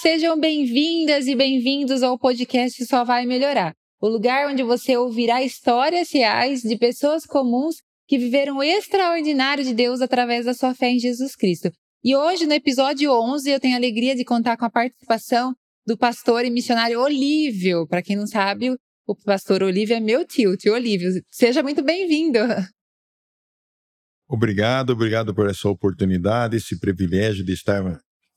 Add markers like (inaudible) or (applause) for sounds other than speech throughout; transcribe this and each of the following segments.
sejam bem-vindas e bem-vindos ao podcast Só Vai Melhorar o lugar onde você ouvirá histórias reais de pessoas comuns que viveram o extraordinário de Deus através da sua fé em Jesus Cristo. E hoje, no episódio 11, eu tenho a alegria de contar com a participação do pastor e missionário Olívio. Para quem não sabe, o pastor Olívio é meu tio, tio Olívio. Seja muito bem-vindo. Obrigado, obrigado por essa oportunidade, esse privilégio de estar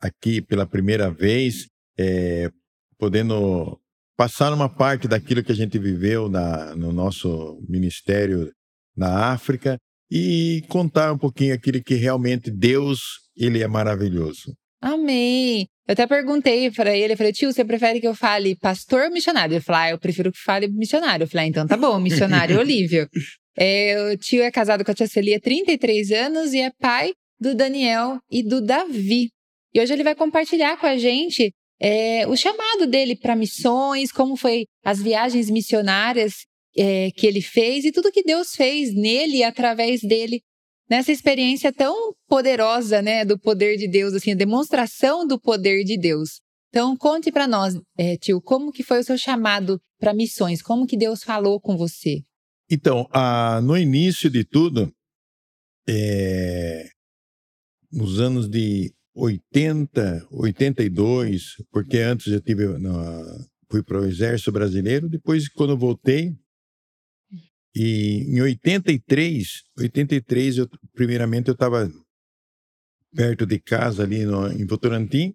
aqui pela primeira vez, é, podendo passar uma parte daquilo que a gente viveu na, no nosso ministério na África e contar um pouquinho aquilo que realmente Deus, ele é maravilhoso. Amém. Eu até perguntei para ele, eu falei, tio, você prefere que eu fale pastor ou missionário? Ele falou, ah, eu prefiro que fale missionário. Eu falei, ah, então tá bom, missionário Olívio. (laughs) É, o tio é casado com a tia Celia há 33 anos e é pai do Daniel e do Davi. E hoje ele vai compartilhar com a gente é, o chamado dele para missões, como foi as viagens missionárias é, que ele fez e tudo que Deus fez nele e através dele nessa experiência tão poderosa, né, do poder de Deus, assim, a demonstração do poder de Deus. Então, conte para nós, é, tio, como que foi o seu chamado para missões? Como que Deus falou com você? Então, no início de tudo, é, nos anos de 80, 82, porque antes eu tive fui para o Exército Brasileiro, depois quando voltei, e em 83, 83 eu, primeiramente eu estava perto de casa ali no, em Votorantim,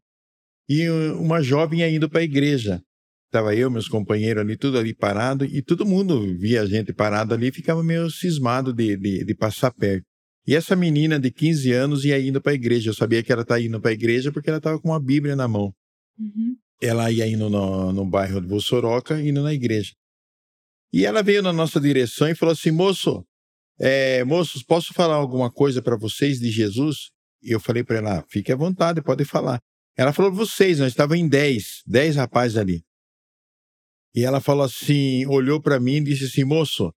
e uma jovem indo para a igreja. Estava eu, meus companheiros ali, tudo ali parado, e todo mundo via a gente parado ali e ficava meio cismado de, de, de passar perto. E essa menina de 15 anos ia indo para a igreja. Eu sabia que ela estava tá indo para a igreja porque ela estava com uma Bíblia na mão. Uhum. Ela ia indo no, no bairro de Vossoroca, indo na igreja. E ela veio na nossa direção e falou assim: moço, é, moços, posso falar alguma coisa para vocês de Jesus? E eu falei para ela: fique à vontade, pode falar. Ela falou: vocês, nós estávamos em 10, 10 rapazes ali. E ela falou assim: olhou para mim e disse assim: moço,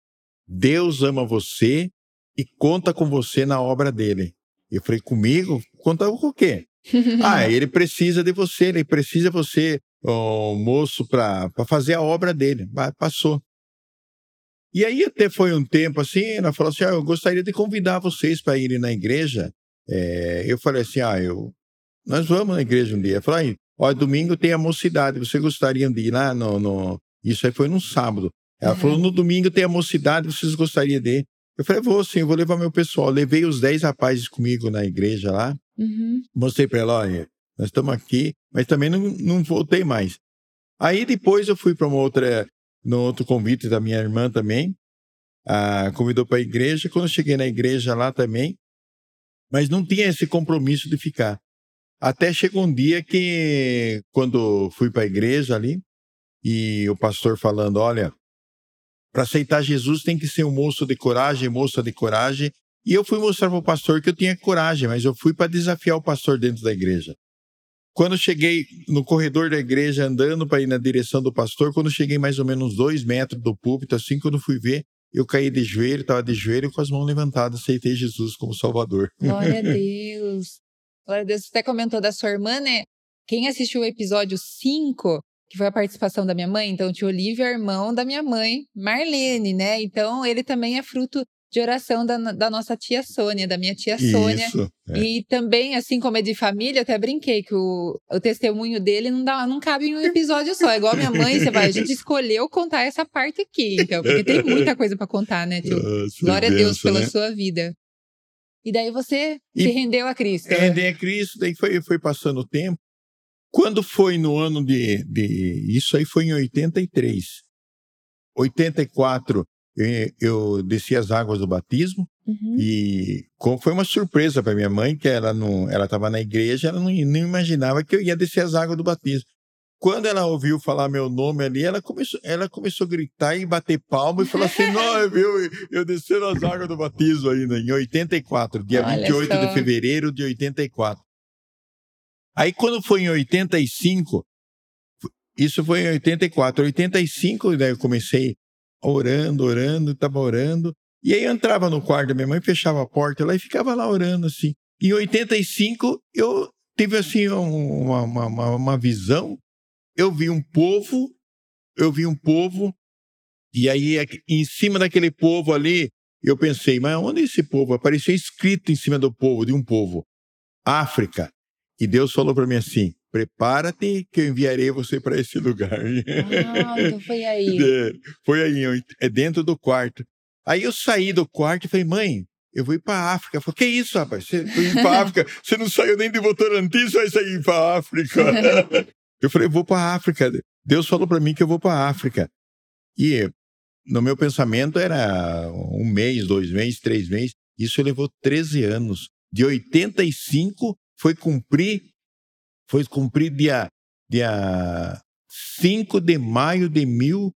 Deus ama você e conta com você na obra dele. Eu falei: comigo? Conta com o quê? (laughs) ah, ele precisa de você, ele precisa de você, oh, moço, para fazer a obra dele. Passou. E aí até foi um tempo assim, ela falou assim, ah, eu gostaria de convidar vocês para irem na igreja. É, eu falei assim, ah, eu, nós vamos na igreja um dia. Eu falei, olha, domingo tem a mocidade, vocês gostariam de ir lá? No, no... Isso aí foi num sábado. Ela uhum. falou, no domingo tem a mocidade, vocês gostariam de ir? Eu falei, vou sim, vou levar meu pessoal. Levei os 10 rapazes comigo na igreja lá. Uhum. Mostrei para ela, olha, nós estamos aqui, mas também não, não voltei mais. Aí depois eu fui para uma outra no outro convite da minha irmã também. Ah, convidou para a igreja. Quando eu cheguei na igreja lá também, mas não tinha esse compromisso de ficar. Até chegou um dia que, quando fui para a igreja ali, e o pastor falando: olha, para aceitar Jesus tem que ser um moço de coragem, moça de coragem. E eu fui mostrar para o pastor que eu tinha coragem, mas eu fui para desafiar o pastor dentro da igreja. Quando cheguei no corredor da igreja, andando para ir na direção do pastor, quando cheguei mais ou menos dois metros do púlpito, assim, quando fui ver, eu caí de joelho, estava de joelho com as mãos levantadas, aceitei Jesus como Salvador. Glória a (laughs) Deus. Glória a Deus. Você até comentou da sua irmã, né? Quem assistiu o episódio 5, que foi a participação da minha mãe, então o tio Olívio é irmão da minha mãe, Marlene, né? Então ele também é fruto de oração da, da nossa tia Sônia, da minha tia Sônia. Isso, é. E também, assim como é de família, até brinquei que o, o testemunho dele não, dá, não cabe em um episódio só. É igual minha mãe, você vai, a gente escolheu contar essa parte aqui, então, porque tem muita coisa para contar, né, tio? Nossa, Glória a Deus pela né? sua vida. E daí você e se rendeu a Cristo. Rendei a Cristo, daí foi, foi passando o tempo. Quando foi no ano de, de. Isso aí foi em 83. 84, eu desci as águas do batismo uhum. e foi uma surpresa para minha mãe que ela não ela estava na igreja ela não, não, imaginava que eu ia descer as águas do batismo quando ela ouviu falar meu nome ali ela começou ela começou a gritar e bater palma e falou assim (laughs) não viu eu desci as águas do batismo ainda em 84 dia Olha 28 só. de fevereiro de 84 aí quando foi em 85 isso foi em 84 85 daí eu comecei orando, orando, estava orando. E aí eu entrava no quarto da minha mãe, fechava a porta lá e ficava lá orando assim. Em 85, eu tive assim uma, uma, uma visão. Eu vi um povo, eu vi um povo, e aí em cima daquele povo ali, eu pensei, mas onde é esse povo? Apareceu escrito em cima do povo, de um povo. África. E Deus falou para mim assim: prepara-te que eu enviarei você para esse lugar. Ah, então foi aí. (laughs) É, foi aí, é dentro do quarto. Aí eu saí do quarto e falei, mãe, eu vou ir para África. Eu falei, que isso, rapaz? Você foi ir para África? (laughs) Você não saiu nem de Votorantim, você vai sair para África. (laughs) eu falei, vou para África. Deus falou para mim que eu vou para África. E no meu pensamento era um mês, dois meses, três meses. Isso levou 13 anos. De 85 foi cumprir, foi cumprir dia, dia 5 de maio de mil,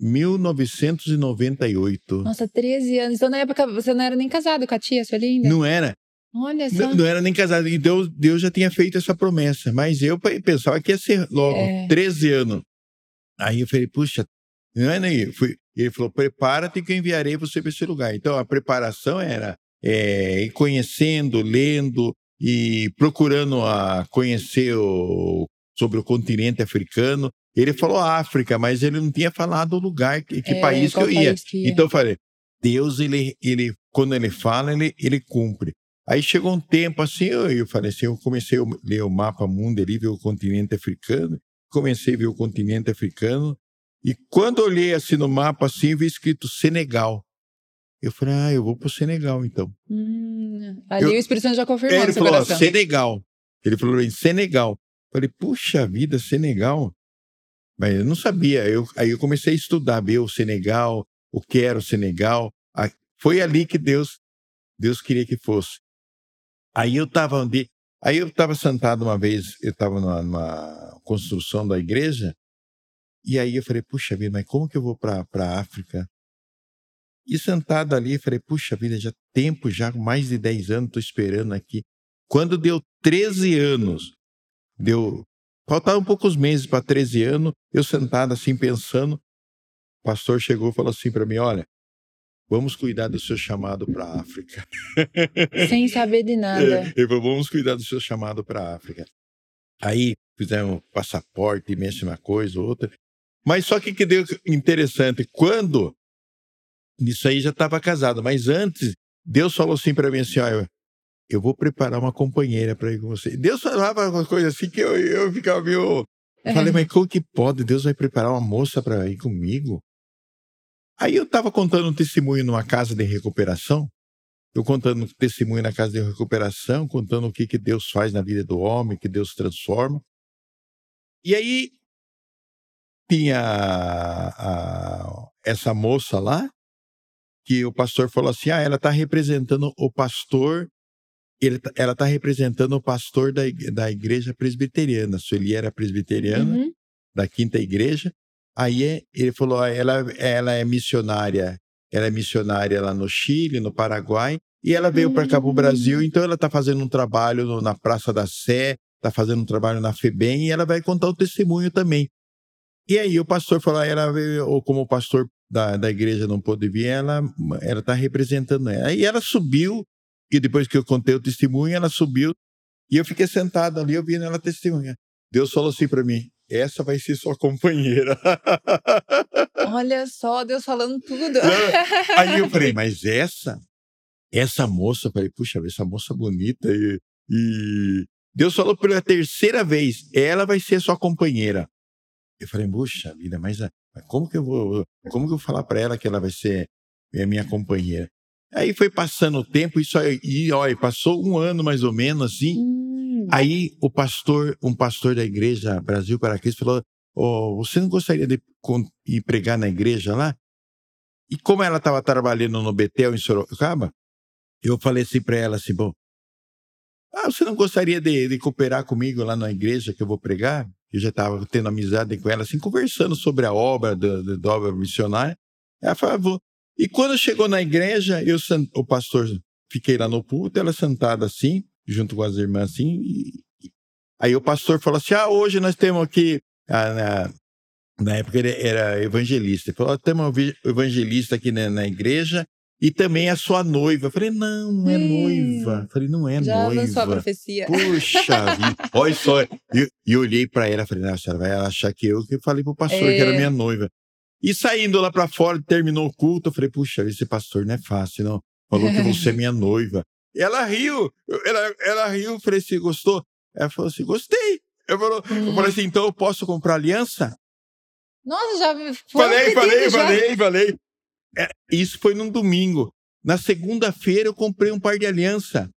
1998. Nossa, 13 anos. Então, na época, você não era nem casado com a tia Sueli Não era. Olha só. Não, não, era nem casado. Então, Deus já tinha feito essa promessa. Mas eu pensava que ia ser logo é. 13 anos. Aí eu falei, puxa, não é nem. Fui, ele falou, prepara-te que eu enviarei você para esse lugar. Então, a preparação era é, ir conhecendo, lendo e procurando a conhecer o, sobre o continente africano. Ele falou África, mas ele não tinha falado o lugar, que, que é, país que eu ia. Que ia. Então eu falei, Deus, ele, ele, quando ele fala, ele, ele cumpre. Aí chegou um tempo assim, eu, eu falei assim, eu comecei a ler o mapa mundo ali, ver o continente africano, comecei a ver o continente africano, e quando olhei assim no mapa, assim, vi escrito Senegal. Eu falei, ah, eu vou pro Senegal, então. Hum, ali eu, o Espírito Santo já confirmou Ele falou, Senegal. Ele falou em Senegal. Eu falei, puxa vida, Senegal. Mas eu não sabia. Eu, aí eu comecei a estudar, ver o Senegal, o que era o Senegal. Foi ali que Deus, Deus queria que fosse. Aí eu estava onde, aí eu estava sentado uma vez, eu estava numa, numa, construção da igreja, e aí eu falei, puxa vida, mas como que eu vou para a África? E sentado ali, falei, puxa vida, já tempo, já mais de 10 anos, estou esperando aqui. Quando deu 13 anos, deu Faltavam poucos meses para 13 anos, eu sentado assim pensando, o pastor chegou e falou assim para mim: Olha, vamos cuidar do seu chamado para a África. (laughs) Sem saber de nada. Ele falou: Vamos cuidar do seu chamado para a África. Aí fizemos passaporte, mesma coisa, outra. Mas só que que deu interessante, quando isso aí já estava casado, mas antes Deus falou assim para mim assim, olha, eu vou preparar uma companheira para ir com você. Deus falava uma coisa assim que eu, eu ficava meio. É. Falei, mas como que pode? Deus vai preparar uma moça para ir comigo? Aí eu estava contando um testemunho numa casa de recuperação. Eu contando um testemunho na casa de recuperação, contando o que, que Deus faz na vida do homem, que Deus transforma. E aí tinha a, a, essa moça lá, que o pastor falou assim: ah, ela está representando o pastor ele, tá, ela está representando o pastor da, da igreja presbiteriana. Sueli era presbiteriana, uhum. da quinta igreja. Aí é, ele falou: ela, ela é missionária, ela é missionária lá no Chile, no Paraguai, e ela veio uhum. para cá para o Brasil, então ela está fazendo um trabalho no, na Praça da Sé, está fazendo um trabalho na FEBEM, e ela vai contar o testemunho também. E aí o pastor falou, ela veio, ou como o pastor da, da igreja não pôde vir, ela está representando ela. Aí ela subiu e depois que eu contei o testemunho, ela subiu e eu fiquei sentado ali ouvindo ela testemunhar. Deus falou assim para mim: essa vai ser sua companheira. (laughs) Olha só, Deus falando tudo. (laughs) Aí eu falei, mas essa, essa moça, eu falei, puxa, essa moça bonita e, e Deus falou pela terceira vez, ela vai ser sua companheira. Eu falei, puxa vida, mas, mas como que eu vou, como que eu vou falar para ela que ela vai ser minha companheira? Aí foi passando o tempo, isso aí, e olha, passou um ano mais ou menos assim. Hum. Aí o pastor, um pastor da igreja Brasil para Cristo falou: oh, você não gostaria de ir pregar na igreja lá? E como ela estava trabalhando no Betel em Sorocaba, eu falei assim para ela assim, bom, ah, você não gostaria de, de, cooperar comigo lá na igreja que eu vou pregar? Eu já estava tendo amizade com ela, assim, conversando sobre a obra da, obra missionária. Ela falou, e quando chegou na igreja, eu, o pastor, fiquei lá no púlpito, ela sentada assim, junto com as irmãs assim. E, aí o pastor falou assim: Ah, hoje nós temos aqui. Ah, na, na época ele era evangelista. Ele falou: temos um evangelista aqui na, na igreja e também a sua noiva. Eu falei, não, não é noiva. Eu falei, não é Já noiva. lançou a profecia. Puxa (laughs) vida. Olha só. E eu olhei pra ela e falei, nossa, ela vai achar que eu que falei pro pastor que era É. minha noiva. E saindo lá pra fora, terminou o culto, eu falei, puxa, esse pastor não é fácil, não. Falou que você é minha (laughs) noiva. E ela riu, ela, ela riu, eu falei assim, gostou? Ela falou assim, gostei. Eu, falou, eu falei assim, então eu posso comprar aliança? Nossa, já foi um Falei, pedido falei, já. falei, falei. É, isso foi num domingo. Na segunda-feira eu comprei um par de aliança.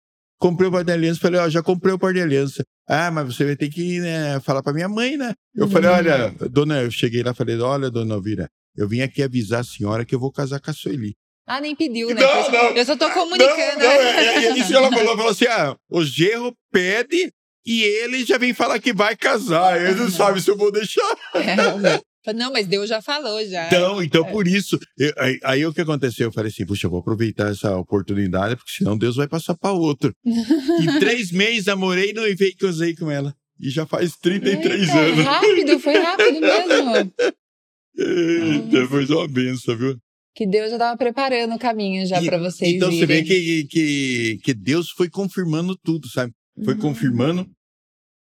Comprei um par de aliança, falei, ó, já comprei um par de aliança. Ah, mas você vai ter que né, falar pra minha mãe, né? Eu Uhum. falei, olha, dona, eu cheguei lá e falei, olha, dona Elvira, eu vim aqui avisar a senhora que eu vou casar com a Sueli. Ah, nem pediu, né? Não, não. Eu só tô comunicando. Não, não, é, é isso que ela falou, falou assim, ah, o gerro pede e ele já vem falar que vai casar. Ele não sabe se eu vou deixar. É. Não, mas Deus já falou, já. Então, então É. por isso. eu- aí, aí o que aconteceu? Eu falei assim, puxa, eu vou aproveitar essa oportunidade, porque senão Deus vai passar para outro. (laughs) em três meses namorei, noivei e casei com ela. E já faz 33 Eita, anos. Rápido, foi rápido mesmo. Eita, foi uma benção, viu? Que Deus já tava preparando o caminho já pra vocês Então você vê irem. que, que, que Deus foi confirmando tudo, sabe? Foi Uhum. confirmando.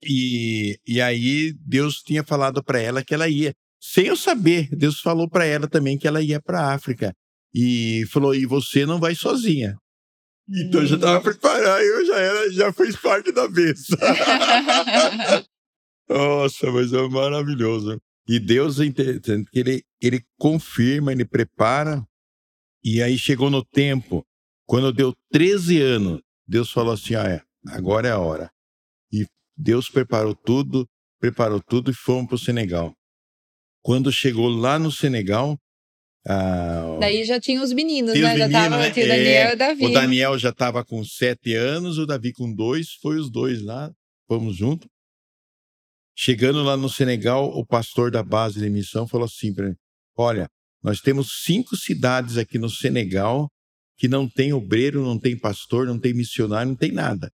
E, e aí Deus tinha falado para ela que ela ia. Sem eu saber, Deus falou para ela também que ela ia para África. E falou: e você não vai sozinha. Então eu já estava preparado, eu já era, já fez parte da bênção. (laughs) Nossa, mas é maravilhoso. E Deus é interessante que ele, ele confirma, ele prepara. E aí chegou no tempo, quando deu 13 anos, Deus falou assim: ah, é, agora é a hora. E Deus preparou tudo, preparou tudo e fomos para o Senegal. Quando chegou lá no Senegal, ah, Daí já tinha os meninos, Tinha os né? já meninos, tava né? o Daniel É, e o Davi. o Daniel já estava com sete anos, o Davi com dois, foi os dois lá, fomos juntos. Chegando lá no Senegal, o pastor da base de missão falou assim para mim: Olha, nós temos cinco cidades aqui no Senegal que não tem obreiro, não tem pastor, não tem missionário, não tem nada.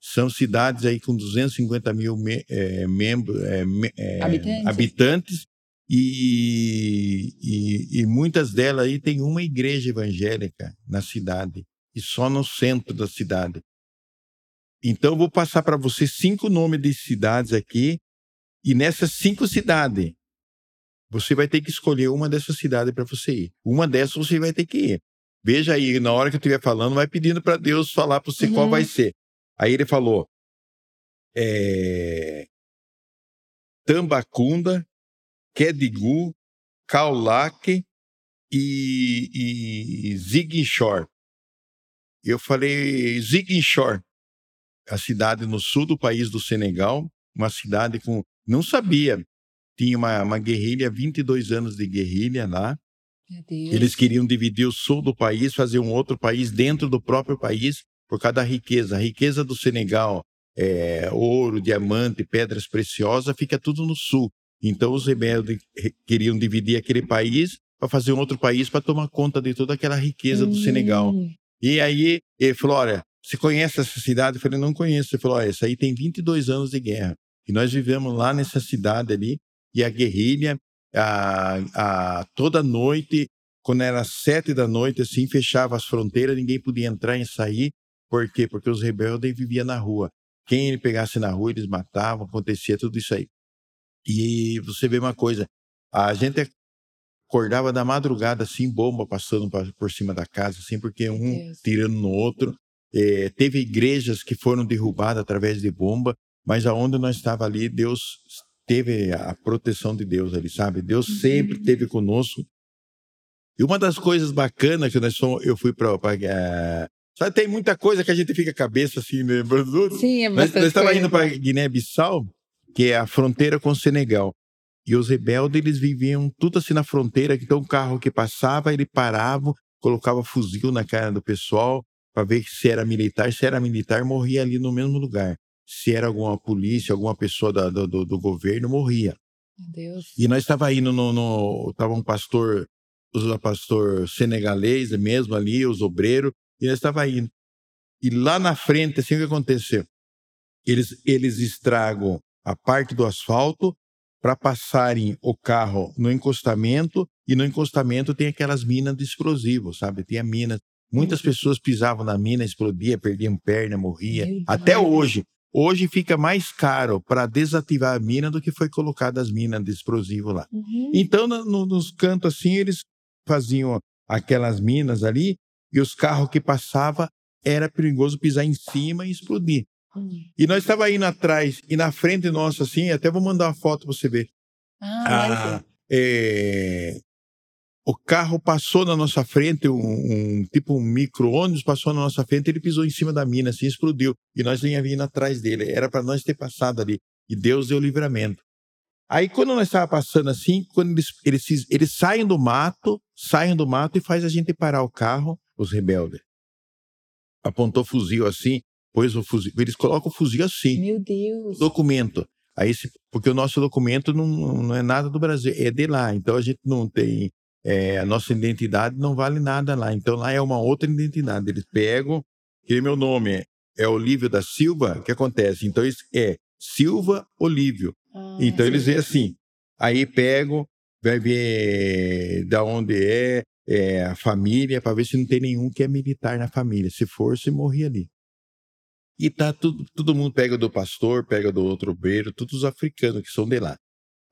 São cidades aí com 250 mil me, é, membros, é, me- é, Habitantes. habitantes e, e, e muitas delas aí tem uma igreja evangélica na cidade e só no centro da cidade. Então eu vou passar para você cinco nomes de cidades aqui e nessas cinco cidades você vai ter que escolher uma dessas cidades para você ir. Uma dessas você vai ter que ir. Veja aí, na hora que eu estiver falando, vai pedindo para Deus falar para você qual Uhum. vai ser. Aí ele falou: é, Tambacunda, Kedigu, Kaolack e, e Ziguinchor. Eu falei Ziguinchor, a cidade no sul do país do Senegal, uma cidade com. Não sabia. Tinha uma, uma guerrilha, 22 anos de guerrilha lá. Eles queriam dividir o sul do país, fazer um outro país dentro do próprio país, por causa da riqueza. A riqueza do Senegal, é, ouro, diamante, pedras preciosas, fica tudo no sul. Então os rebeldes re- queriam dividir aquele país para fazer um outro país para tomar conta de toda aquela riqueza do Senegal. Hum. E aí ele falou: Olha, você conhece essa cidade? Eu falei: Não conheço. Ele falou: Olha, essa aí tem 22 anos de guerra. E nós vivemos lá nessa cidade ali, e a guerrilha, a, a, toda noite, quando era sete da noite, assim, fechava as fronteiras, ninguém podia entrar e sair. Por quê? Porque os rebeldes viviam na rua. Quem ele pegasse na rua, eles matavam, acontecia tudo isso aí. E você vê uma coisa: a gente acordava da madrugada, assim, bomba passando pa- por cima da casa, assim, porque um tirando no outro. É, teve igrejas que foram derrubadas através de bomba, mas aonde nós estava ali, Deus teve a proteção de Deus ali, sabe? Deus Uhum. sempre esteve conosco. E uma das coisas bacanas que nós fomos, eu fui para. Sabe, tem muita coisa que a gente fica a cabeça assim, lembrando do outro. Sim, é Nós, nós estávamos indo para Guiné-Bissau, que é a fronteira com o Senegal. E os rebeldes, eles viviam tudo assim na fronteira. Então, o carro que passava, ele parava, colocava fuzil na cara do pessoal para ver se era militar. Se era militar, morria ali no mesmo lugar. Se era alguma polícia, alguma pessoa da- do, do- governo, morria. Deus. E nós estava indo no, no tava um pastor, os pastor senegalês mesmo ali, os obreiros, e nós estava indo. E lá na frente, assim o que aconteceu? Eles eles estragam a parte do asfalto para passarem o carro no encostamento e no encostamento tem aquelas minas de explosivos, sabe? Tem a mina. Muitas pessoas pisavam na mina, explodia, perdiam perna, morria. Até hoje. Hoje fica mais caro para desativar a mina do que foi colocada as minas de explosivo lá. Uhum. Então, no- no- nos cantos assim, eles faziam aquelas minas ali e os carros que passavam era perigoso pisar em cima e explodir. E nós estava indo atrás e na frente nossa assim, até vou mandar uma foto para você ver. Ah, Ah, é, o carro passou na nossa frente, um, um- tipo um micro-ônibus passou na nossa frente, ele pisou em cima da mina, assim, explodiu. E nós vinha vindo atrás dele. Era para nós ter passado ali. E Deus deu livramento. Aí, quando nós estávamos passando assim, quando eles, eles, eles saem do mato, saem do mato e faz a gente parar o carro, os rebeldes. Apontou fuzil assim, pôs o fuzil. Eles colocam o fuzil assim Meu Deus. documento. Aí, porque o nosso documento não, não é nada do Brasil, é de lá. Então a gente não tem. é, a nossa identidade não vale nada lá. Então lá é uma outra identidade. Eles pegam, que meu nome é, é Olívio da Silva, o que acontece? Então isso é Silva Olívio. Ah, Então sim. eles veem assim. Aí pegam, vai ver da onde é, é, a família, para ver se não tem nenhum que é militar na família. Se for, se morrer ali. E tá tudo, todo mundo pega do pastor, pega do outro obreiro, todos os africanos que são de lá.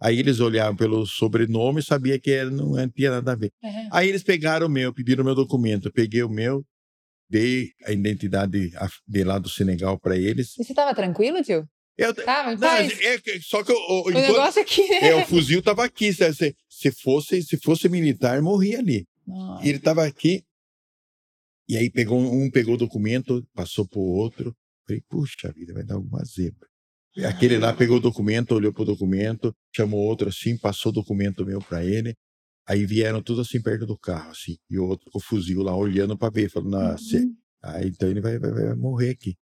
Aí eles olhavam pelo sobrenome e sabia que era, não tinha nada a ver. É. Aí eles pegaram o meu, pediram o meu documento. Eu peguei o meu, dei a identidade de lá do Senegal para eles. E você tava tranquilo, tio? Eu, Tava, não, é que- só que eu, eu- O enquanto- negócio aqui, né? (laughs) é, o fuzil tava aqui. Se, se- se fosse, se fosse militar, morria ali. Nossa. E ele tava aqui. E aí pegou um pegou o documento, passou pro outro. Falei, puxa vida, vai dar alguma zebra. E Aquele lá pegou o documento, olhou pro documento, chamou outro assim, passou o documento meu para ele. Aí vieram tudo assim perto do carro, assim. E o outro com o fuzil lá olhando para ver, falando, ah, cê- Uhum. Aí então ele vai, vai, vai morrer aqui.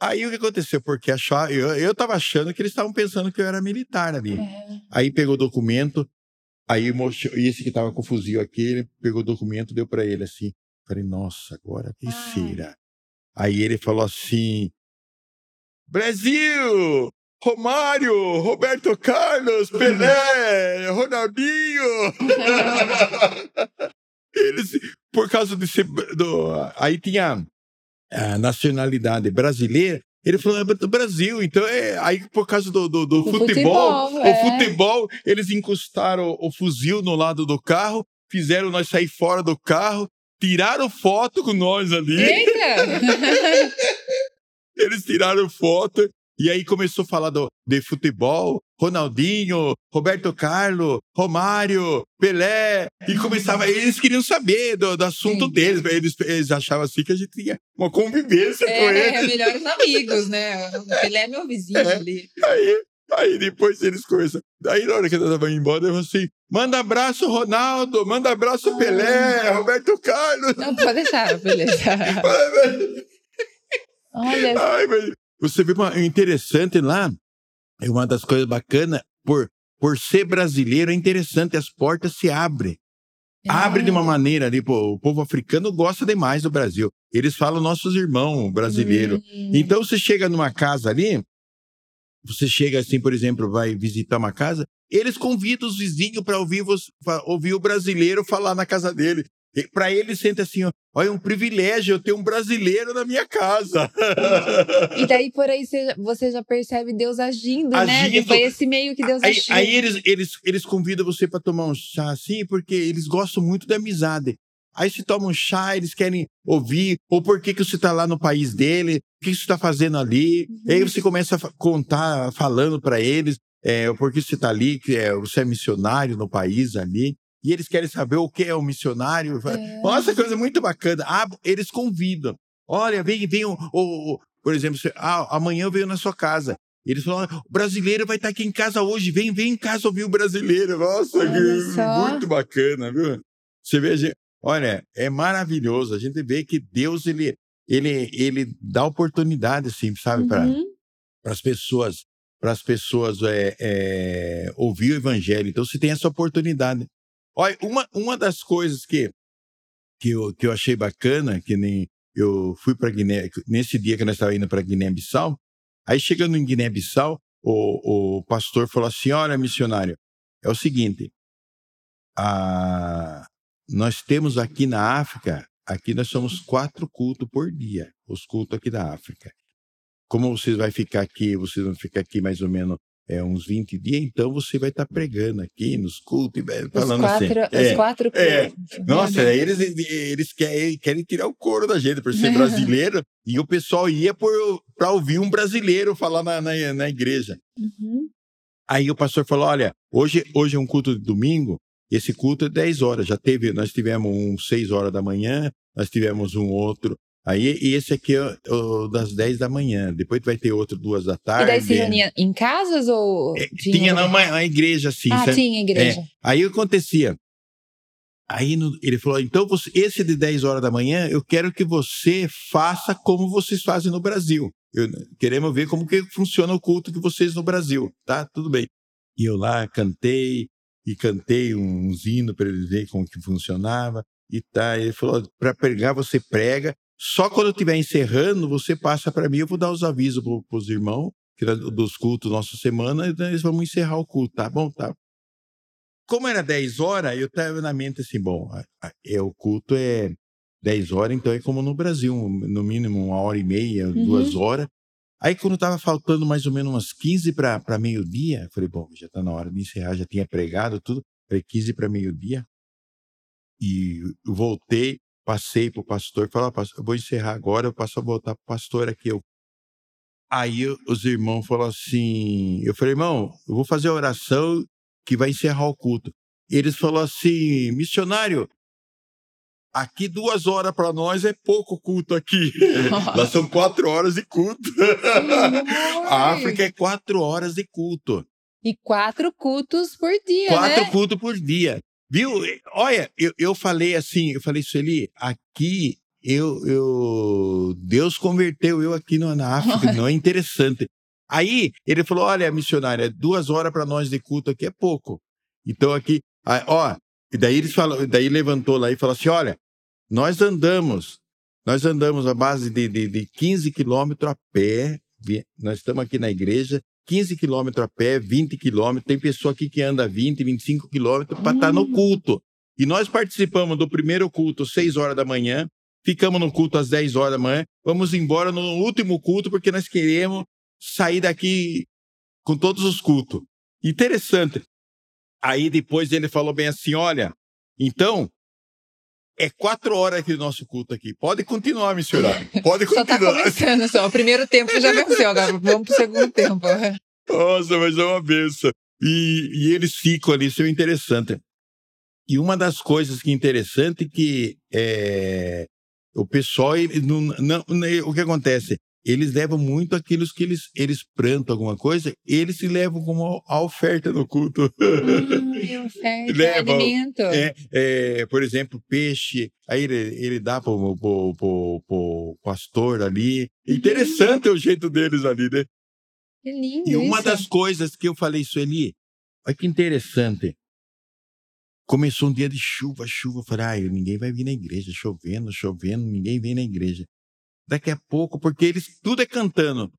Aí o que aconteceu? Porque achar, eu, eu tava achando que eles estavam pensando que eu era militar ali. É. Aí pegou o documento, aí mostrou, esse que tava com o fuzil aqui, ele pegou o documento, deu para ele assim. Falei, nossa, agora que Ai. será? Aí ele falou assim: Brasil! Romário, Roberto Carlos, Pelé, Ronaldinho. (laughs) Eles, por causa desse. Do, aí tinha a nacionalidade brasileira. Ele falou, é do Brasil, então é. Aí, por causa do, do, do O futebol, futebol, o é. futebol, eles encostaram o fuzil no lado do carro, fizeram nós sair fora do carro, tiraram foto com nós ali. Eita! (laughs) Eles tiraram foto e aí começou a falar do, de futebol, Ronaldinho, Roberto Carlos, Romário, Pelé, e começava, eles queriam saber do, do assunto Sim. deles, eles, eles achavam assim que a gente tinha uma convivência com É, eles. melhores amigos, né? (laughs) Ele é meu vizinho É. ali. Aí, aí depois eles começam. Daí na hora que eu tava indo embora, eu falei assim: manda abraço, Ronaldo, manda abraço, Ah. Pelé, Roberto Carlos. Não, pode deixar, beleza. (laughs) Olha, Ai, mas você vê uma, interessante lá, é uma das coisas bacanas, por, por ser brasileiro, é interessante, as portas se abrem. Abre de uma maneira ali, pô, o povo africano gosta demais do Brasil. Eles falam nossos irmãos brasileiros. Hum, Então você chega numa casa ali, você chega assim, por exemplo, vai visitar uma casa, eles convidam os vizinhos para ouvir, ouvir o brasileiro falar na casa dele. Para eles sente assim, ó, olha, é um privilégio eu ter um brasileiro na minha casa. E daí por aí você, já percebe Deus agindo, né? Agindo. Que foi esse meio que Deus Aí, agiu. aí eles, eles, eles convidam você para tomar um chá assim, porque eles gostam muito da amizade. Aí você toma um chá, eles querem ouvir, ou por que, que você está lá no país dele, o que você está fazendo ali. Uhum. Aí você começa a contar, falando para eles é, o porquê você está ali, que é, você é missionário no país ali. E eles querem saber o que é um missionário. É. Nossa, coisa muito bacana. Ah, eles convidam. Olha, vem, vem o, o- o- por exemplo, você, ah, amanhã eu venho na sua casa. Eles falam, "Ah, o brasileiro vai estar aqui em casa hoje, vem, vem em casa ouvir o brasileiro. Nossa, que- muito bacana, viu? Você vê, a gente- olha, é maravilhoso. A gente vê que Deus, ele, ele, ele dá oportunidade, assim, sabe, para Uhum. as pessoas, para as pessoas é, é, ouvir o evangelho. Então, você tem essa oportunidade. Olha, uma, uma das coisas que, que, eu, que eu achei bacana, que nem eu fui para Guiné, nesse dia que nós estávamos indo para Guiné-Bissau, aí chegando em Guiné-Bissau, o, o pastor falou assim: Olha, missionário, é o seguinte, a, nós temos aqui na África aqui nós somos quatro cultos por dia, os cultos aqui da África. Como você vai ficar aqui, vocês vão ficar aqui mais ou menos é, uns 20 dias, então você vai estar pregando aqui nos cultos, falando os quatro, assim. Os é, quatro é. Nossa, eles, eles querem, querem tirar o couro da gente por ser (laughs) brasileiro, e o pessoal ia para ouvir um brasileiro falar na, na, na igreja. Uhum. Aí o pastor falou: olha, hoje, hoje é um culto de domingo, esse culto é 10 horas. Já teve, nós tivemos um 6 horas da manhã, nós tivemos um outro Aí, e esse aqui é o, das 10 da manhã. Depois vai ter outro duas da tarde. E daí se reunia em casas ou. É, tinha, tinha uma, uma, igreja, assim. Ah, sabe? tinha igreja. É. Aí acontecia. Aí no, ele falou: então, você, esse de 10 horas da manhã, eu quero que você faça como vocês fazem no Brasil. Eu, queremos ver como que funciona o culto que vocês no Brasil, tá? Tudo bem. E eu lá cantei, e cantei uns hinos para ele ver como que funcionava. E tá, ele falou: para pregar, você prega, só quando eu estiver encerrando, você passa para mim, eu vou dar os avisos para os irmãos que dos cultos nossa semana, e eles vão encerrar o culto, tá bom? Tá. Como era 10 horas, eu estava na mente assim, bom, é, o culto é 10 horas, então é como no Brasil, no mínimo uma hora e meia, uhum. duas horas. Aí quando estava faltando mais ou menos umas 15 para meio-dia, falei, bom, já está na hora de encerrar, já tinha pregado tudo, falei 15 para meio-dia. E voltei, passei para o pastor, falei, ah, pastor, eu vou encerrar agora, eu passo a voltar para o pastor aqui. Eu... Aí os irmãos falaram assim, eu falei, irmão, eu vou fazer a oração que vai encerrar o culto. Eles falaram assim, missionário, aqui duas horas para nós é pouco culto aqui. (laughs) Lá são quatro horas de culto. a África é quatro horas de culto. E quatro cultos por dia, Quatro né? cultos por dia. Viu? Olha, eu, eu falei assim, eu falei, Sueli, aqui eu, eu Deus converteu eu aqui no, na África, (laughs) não é interessante. Aí ele falou, olha, missionária, duas horas para nós de culto aqui é pouco. Então aqui, ó, e daí eles falam, daí levantou lá e falou assim, olha, nós andamos, nós andamos a base de, de, de 15 quilômetros a pé, nós estamos aqui na igreja, 15 quilômetros a pé, 20 quilômetros. Tem pessoa aqui que anda 20, 25 quilômetros para estar tá no hum. culto. E nós participamos do primeiro culto, 6 horas da manhã, ficamos no culto às 10 horas da manhã, vamos embora no último culto porque nós queremos sair daqui com todos os cultos. Interessante. Aí depois ele falou bem assim: olha, então é quatro horas aqui do nosso culto aqui. Pode continuar, missionário. (laughs) Pode continuar. Só tá começando só. O primeiro tempo já venceu, agora vamos pro segundo tempo. (laughs) Nossa, mas é uma benção. E, e eles ficam ali, isso é interessante. E uma das coisas que é interessante é que é, o pessoal, não, não, o que acontece? Eles levam muito aquilo que eles, eles plantam alguma coisa, eles se levam como a oferta no culto. Hum, oferta, levam, alimento. É, é, por exemplo, peixe, aí ele, ele dá para o pastor ali. Uhum. Interessante o jeito deles ali, né? Que lindo E uma isso. das coisas que eu falei, Sueli, olha que interessante. Começou um dia de chuva, chuva. Eu falei, ah, ninguém vai vir na igreja, chovendo, chovendo, ninguém vem na igreja daqui a pouco, porque eles tudo é cantando.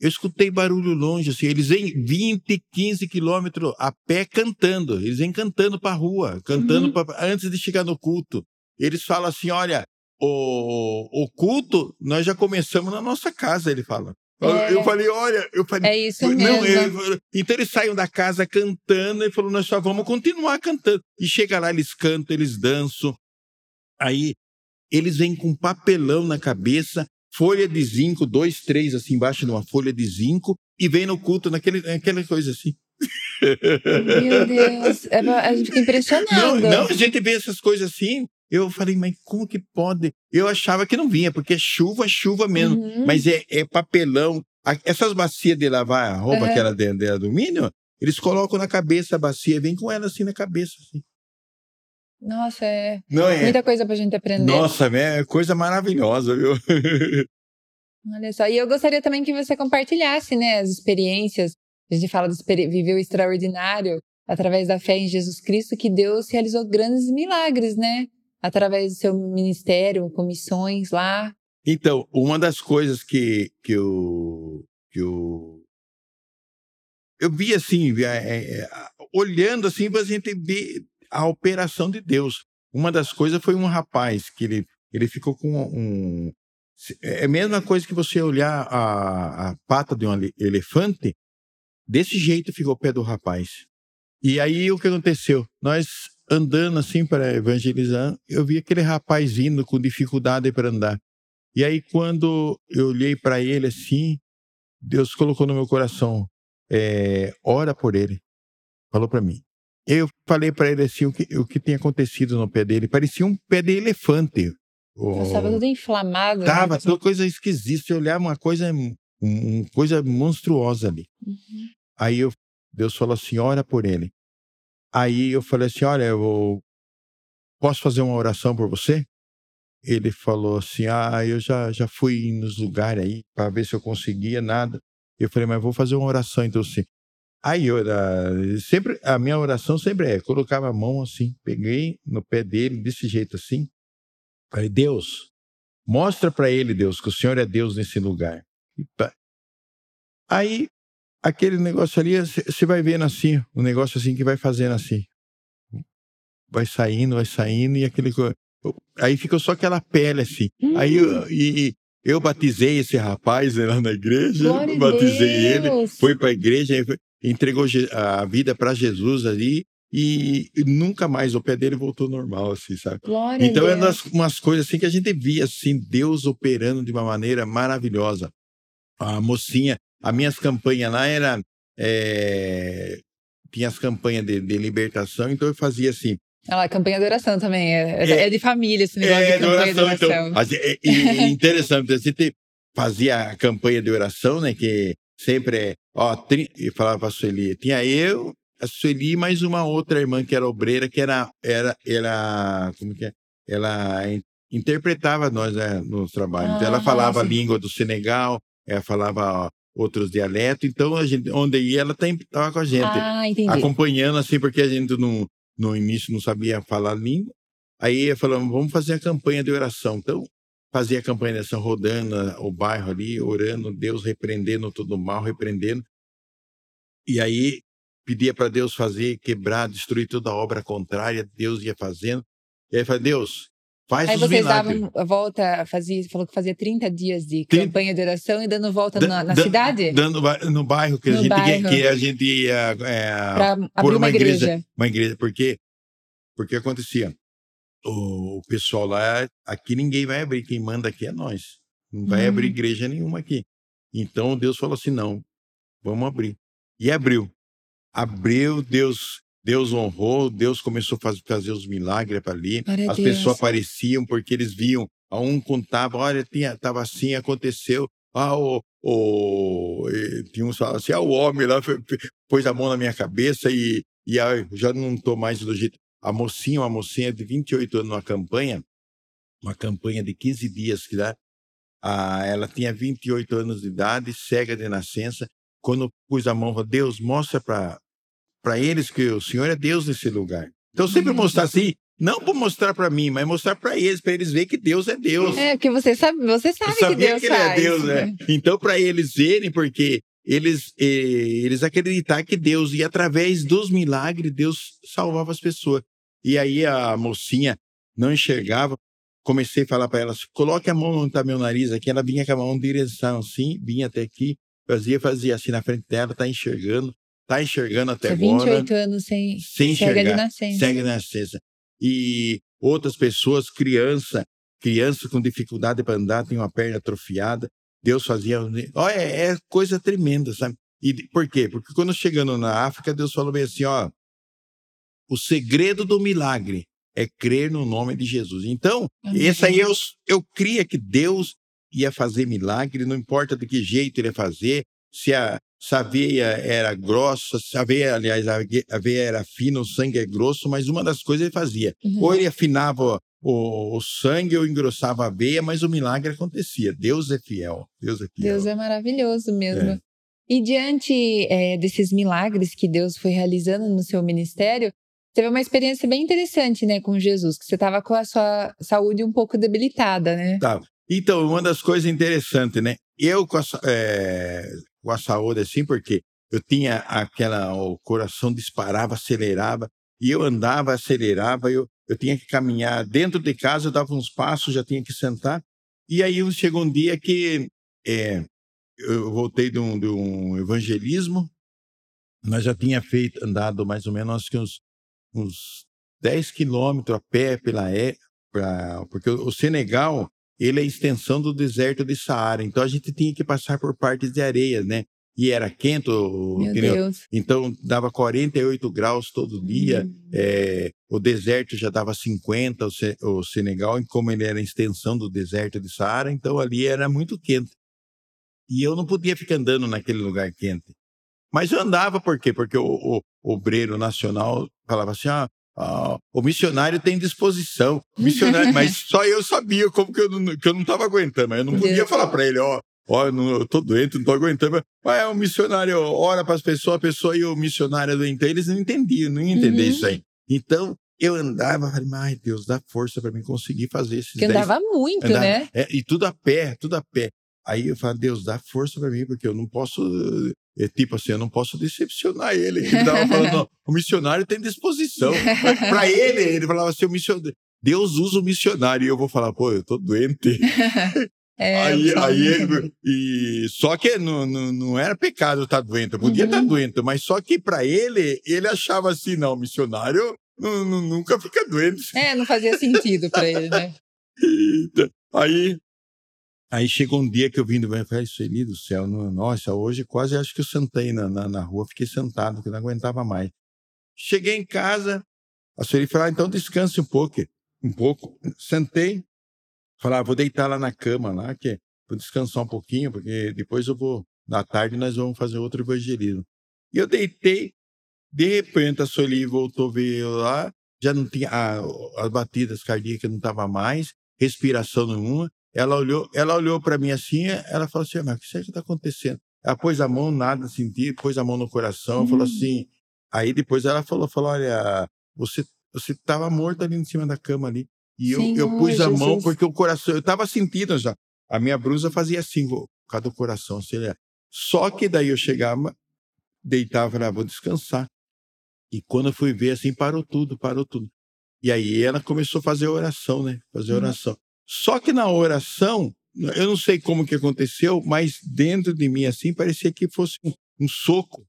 Eu escutei barulho longe, assim, eles vêm 20, 15 quilômetros a pé cantando. Eles vêm cantando para a rua, cantando uhum. pra, antes de chegar no culto. Eles falam assim: olha, o, o culto nós já começamos na nossa casa, ele fala. É. Eu falei, olha, eu falei. É isso mesmo. Não, então eles saem da casa cantando e falou, nós só vamos continuar cantando. E chega lá, eles cantam, eles dançam. Aí eles vêm com papelão na cabeça, folha de zinco, dois, três assim embaixo de uma folha de zinco, e vem no culto naquele, naquela coisa assim. Meu Deus, a gente fica impressionado. Não, não, a gente vê essas coisas assim. Eu falei, mas como que pode? Eu achava que não vinha, porque é chuva, chuva mesmo. Uhum. Mas é, é, papelão. Essas bacias de lavar a roupa, uhum. aquela de, de alumínio, eles colocam na cabeça a bacia, vem com ela assim na cabeça. Assim. Nossa, é, Não, é muita coisa pra gente aprender. Nossa, é coisa maravilhosa, viu? (laughs) Olha só, e eu gostaria também que você compartilhasse, né, as experiências. A gente fala de viver o extraordinário através da fé em Jesus Cristo, que Deus realizou grandes milagres, né? Através do seu ministério, com missões lá. Então, uma das coisas que, que eu, que eu, eu vi assim, é, é, olhando assim, a gente ver a operação de Deus. Uma das coisas foi um rapaz que ele Ele ficou com um. É a mesma coisa que você olhar a, a pata de um elefante, desse jeito ficou o pé do rapaz. E aí o que aconteceu? Nós andando assim para evangelizar, eu vi aquele rapaz vindo com dificuldade para andar. E aí quando eu olhei para ele assim, Deus colocou no meu coração, é, ora por ele. Falou para mim. Eu falei para ele assim o que, o que tinha acontecido no pé dele. Parecia um pé de elefante. Estava tudo inflamado. Né? Tava, né? toda coisa esquisita. Se olhar uma coisa, uma coisa monstruosa ali. Uhum. Aí eu, Deus falou assim: ora por ele. Aí eu falei assim: olha, eu posso fazer uma oração por você? Ele falou assim: ah, eu já, já fui nos lugares aí para ver se eu conseguia nada. Eu falei, mas vou fazer uma oração então sim. Aí eu, sempre, a minha oração sempre é, colocava a mão assim, peguei no pé dele, desse jeito assim. Falei, Deus, mostra para ele, Deus, que o Senhor é Deus nesse lugar. Aí, aquele negócio ali, você vai vendo assim, um negócio assim que vai fazendo assim. Vai saindo, vai saindo, e aquele. Aí ficou só aquela pele assim. Hum. Aí eu, e, eu batizei esse rapaz lá na igreja, Glória batizei ele, foi para a igreja, entregou a vida para Jesus ali e nunca mais o pé dele voltou normal, assim, sabe? Glória então é umas, umas coisas assim que a gente via, assim, Deus operando de uma maneira maravilhosa. A mocinha, as minhas campanhas lá era é, tinha as campanhas de, de, libertação, então eu fazia assim. Ah, a campanha de oração também, é, é, é de família esse negócio é, de campanha de oração. De oração. Então, é, (laughs) interessante, a gente fazia a campanha de oração, né, que sempre é, ó, tri, e falava para a Sueli, tinha eu, a Sueli mais uma outra irmã que era obreira, que era, era, era como que é? Ela interpretava nós né, nos trabalhos. Ah, então ela falava a língua do Senegal, ela falava ó, outros dialetos, então a gente, onde ia, ela estava com a gente, ah, acompanhando assim, porque a gente no, no início não sabia falar língua. Aí falamos, vamos fazer a campanha de oração. Então, fazia a campanha de oração rodando o bairro ali, orando, Deus repreendendo todo mal, repreendendo. E aí pedia para Deus fazer, quebrar, destruir toda a obra contrária, Deus ia fazendo. E aí falei, Deus, faz aí os vocês milagres. davam volta, fazia, falou que fazia 30 dias de campanha de oração e dando volta na, na cidade? Dando no bairro que, no a, gente, bairro. que a gente ia é, por uma, uma igreja. igreja. Uma igreja, porque, porque acontecia. O, pessoal lá, aqui ninguém vai abrir, quem manda aqui é nós. Não vai hum. abrir igreja nenhuma aqui. Então Deus falou assim: não, vamos abrir. E abriu abriu, Deus Deus honrou, Deus começou a fazer os milagres para ali. As Deus. pessoas apareciam porque eles viam, a um contava, olha, tinha, tava assim, aconteceu. Ah, o, o tinha um assim, ah, o homem lá pôs a mão na minha cabeça e, e ah, já não estou mais do jeito. A mocinha, uma mocinha de 28 anos, numa campanha, uma campanha de 15 dias que dá. Ah, ela tinha 28 anos de idade, cega de nascença. Quando pus a mão, Deus, mostra para eles que o Senhor é Deus nesse lugar. Então sempre mostrar assim, não para mostrar para mim, mas mostrar para eles, para eles verem que Deus é Deus. É, porque você sabe, você sabe que Deus que ele faz. é Deus, né? Então para eles verem, porque eles eh, eles acreditar que Deus e através dos milagres Deus salvava as pessoas. E aí a mocinha não enxergava, comecei a falar para ela, coloque a mão onde está meu nariz aqui. Ela vinha com a mão em direção assim, vinha até aqui, fazia, fazia assim na frente dela, tá enxergando está enxergando até agora. 28 anos sem, sem enxergar, cega de nascença. Cega de nascença. E outras pessoas, criança, criança com dificuldade para andar, tem uma perna atrofiada. Deus fazia. Olha, é, é coisa tremenda, sabe? E por quê? Porque quando chegando na África, Deus falou bem assim: ó, o segredo do milagre é crer no nome de Jesus. Então, esse aí eu, eu cria que Deus ia fazer milagre, não importa de que jeito ele ia fazer, se a, se a veia era grossa, se a veia, aliás, a veia era fina, o sangue é grosso, mas uma das coisas ele fazia. Uhum. Ou ele afinava o, o, sangue ou engrossava a veia, mas o milagre acontecia. Deus é fiel. Deus é fiel. Deus é maravilhoso mesmo. É. E diante é, desses milagres que Deus foi realizando no seu ministério, teve uma experiência bem interessante, né, com Jesus, que você estava com a sua saúde um pouco debilitada, né? Tá. Então, uma das coisas interessantes, né? Eu, com a, é, com a saúde assim, porque eu tinha aquela, o coração disparava, acelerava, e eu andava, acelerava, eu, eu tinha que caminhar dentro de casa, eu dava uns passos, já tinha que sentar. E aí chegou um dia que é, eu voltei de um, de um evangelismo, nós já tinha feito, andado mais ou menos acho que uns, uns 10 quilômetros a pé pela é, pra, porque o Senegal ele é a extensão do deserto de Saara, então a gente tinha que passar por partes de areia, né? E era quente, então dava 48 graus todo dia, Hum. é, o deserto já dava 50, o, Se- o Senegal, e como ele era a extensão do deserto de Saara, então ali era muito quente. E eu não podia ficar andando naquele lugar quente. Mas eu andava por quê? Porque o, o obreiro nacional falava assim: ah, ah, o missionário tem disposição. Missionário, mas (laughs) só eu sabia como que eu não, que eu não estava aguentando. Mas eu não podia Deus. falar para ele: ó, ó, eu, não- eu tô doente, não tô aguentando. Mas, Mas é o missionário ora para as pessoas, a pessoa e o missionário doente. Eles não entendiam, não iam entender Uhum. isso aí. Então eu andava, falei, ai Deus, dá força para mim conseguir fazer esses Que 10 andava muito, Andava- né? é, e tudo a pé, tudo a pé. Aí eu falo, Deus, dá força para mim, porque eu não posso, é, tipo assim, eu não posso decepcionar ele. Ele tava falando, "Não, o missionário tem disposição. Para ele, ele falava assim, o missionário, Deus usa o missionário. E eu vou falar, pô, eu tô doente. (laughs) É, aí, só- aí ele, e só que não, não, não era pecado estar doente, eu podia Uhum. estar doente, mas só que para ele, ele achava assim, não, missionário nu- nu- nunca fica doente. É, não fazia sentido pra ele, né? (laughs) Eita. Aí, aí chegou um dia que eu vim do banho e falei, Sueli do céu, nossa, hoje quase acho que eu sentei na, na, na rua, fiquei sentado, porque não aguentava mais. Cheguei em casa, a Sueli falou, ah, então descanse um pouco, um pouco. Sentei, falei, ah, vou deitar lá na cama, lá, que vou descansar um pouquinho, porque depois eu vou, na tarde nós vamos fazer outro evangelismo. E eu deitei, de repente a Sueli voltou ver eu lá, já não tinha, as batidas cardíacas não estavam mais, respiração nenhuma. Ela olhou, ela olhou para mim assim, ela falou assim: "Mas o que será que está acontecendo?" Ela pôs a mão, nada senti, pôs a mão no coração, falou Hum. assim. Aí depois ela falou, falou: "Olha, você você estava morto ali em cima da cama ali." E eu, eu pus a mão porque o coração, eu estava sentindo já. A minha brusa fazia assim, por causa do coração. Assim, né? Só que daí eu chegava, deitava, falava, "Ah, vou descansar. E quando eu fui ver, assim, parou tudo, parou tudo. E aí ela começou a fazer oração, né? Fazer a Uhum. Só que na oração, eu não sei como que aconteceu, mas dentro de mim, assim, parecia que fosse um, um soco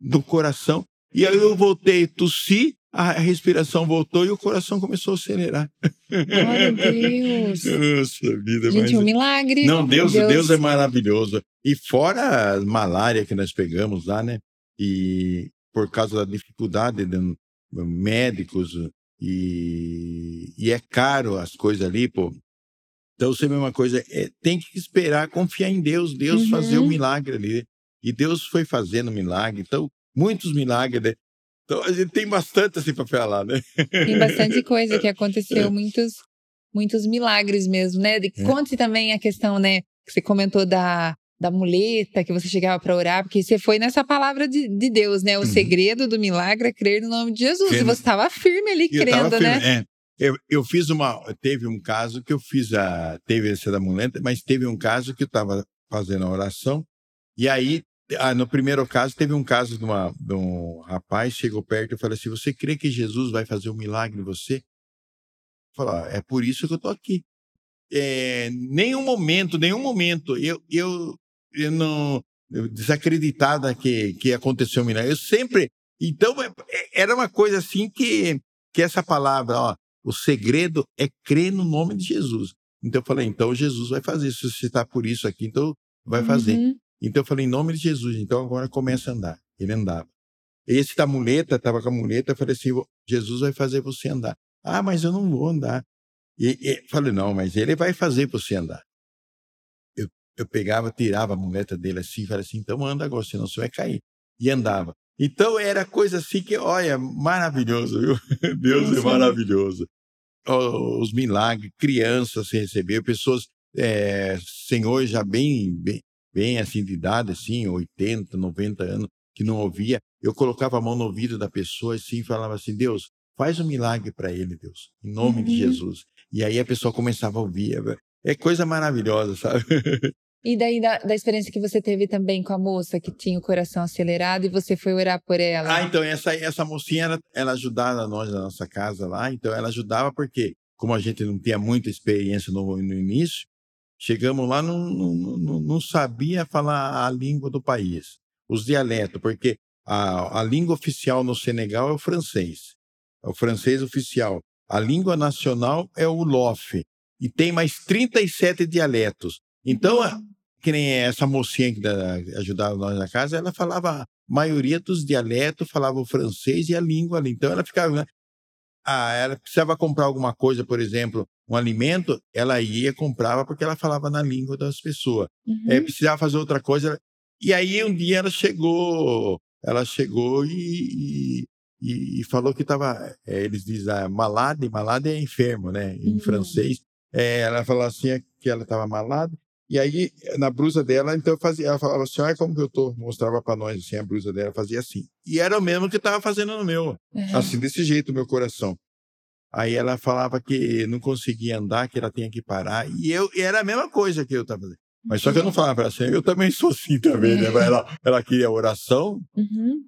no coração. E aí eu voltei, tossi, a respiração voltou e o coração começou a acelerar. Glória a Deus. (laughs) Nossa vida, Gente, mas... um milagre. Não, Deus, Deus. Deus é maravilhoso. E fora a malária que nós pegamos lá, né? E por causa da dificuldade de médicos e, e é caro as coisas ali, pô. Então, você mesma coisa, é, tem que esperar, confiar em Deus, Deus Uhum. fazer o milagre ali. E Deus foi fazendo milagre. Então, muitos milagres, né? Então, a gente tem bastante assim para falar, né? Tem bastante (laughs) coisa que aconteceu, muitos, muitos milagres mesmo, né? É. Conte também a questão, né? Que você comentou da, da muleta, que você chegava para orar, porque você foi nessa palavra de, de Deus, né? O Uhum. segredo do milagre é crer no nome de Jesus. E você estava firme ali, eu crendo, né? firme, é. Eu, eu fiz uma. Teve um caso que eu fiz a. Teve essa da muleta, mas teve um caso que eu estava fazendo a oração. E aí, ah, no primeiro caso, teve um caso de, uma, de um rapaz chegou perto e falou assim: Você crê que Jesus vai fazer um milagre em você? Falou: "Ah, É por isso que eu tô aqui. É, nenhum momento, nenhum momento, eu, eu, eu não. eu desacreditada que, que aconteceu um milagre. Eu sempre. Então, é- é- era uma coisa assim que que essa palavra, ó, o segredo é crer no nome de Jesus. Então eu falei, então Jesus vai fazer. Se você está por isso aqui, então vai fazer. Uhum. Então eu falei, em nome de Jesus. Então agora começa a andar. Ele andava. Esse da muleta, estava com a muleta, eu falei assim, Jesus vai fazer você andar. Ah, mas eu não vou andar. E, e falei, não, mas ele vai fazer você andar. Eu, pegava, tirava a muleta dele assim, e falei assim, então anda agora, senão você vai cair. E andava. Então era coisa assim que, olha, maravilhoso, viu? (laughs) Deus é Nossa. maravilhoso. Os milagres, crianças se receber, pessoas, é, senhores já bem, bem, bem assim de idade, assim, 80, 90 anos, que não ouvia. Eu colocava a mão no ouvido da pessoa assim, e falava assim, Deus, faz um milagre para ele, Deus, em nome de Uhum. Jesus. E aí a pessoa começava a ouvir. É coisa maravilhosa, sabe? (laughs) E daí, da, da, experiência que você teve também com a moça que tinha o coração acelerado e você foi orar por ela? Ah, então, essa, essa mocinha, ela, ela ajudava nós na nossa casa lá. Então, ela ajudava porque, como a gente não tinha muita experiência no, no início, chegamos lá, não, não, não, sabia falar a língua do país, os dialetos, porque a, a língua oficial no Senegal é o francês, é o francês oficial. A língua nacional é o Lofe. E tem mais 37 dialetos. Então, que nem essa mocinha que ajudava nós na casa, ela falava a maioria dos dialetos, falava o francês e a língua ali. Então ela ficava, né? Ah, ela precisava comprar alguma coisa, por exemplo, um alimento, ela ia comprava porque ela falava na língua das pessoas. Uhum. É, precisava fazer outra coisa. E aí um dia ela chegou, ela chegou e, e, e falou que estava, é, eles dizem, ah, malade, malade é enfermo, né, em uhum. francês. É, ela falou assim que ela estava malada e aí, na blusa dela, então fazia, ela falava assim: olha como que eu tô. Mostrava para nós assim, a blusa dela, fazia assim. E era o mesmo que estava fazendo no meu. Uhum. Assim, desse jeito, o meu coração. Aí ela falava que não conseguia andar, que ela tinha que parar. E eu e era a mesma coisa que eu estava fazendo. Mas só que eu não falava para ela assim, eu também sou assim também, né? Ela, (laughs) ela queria oração. Uhum.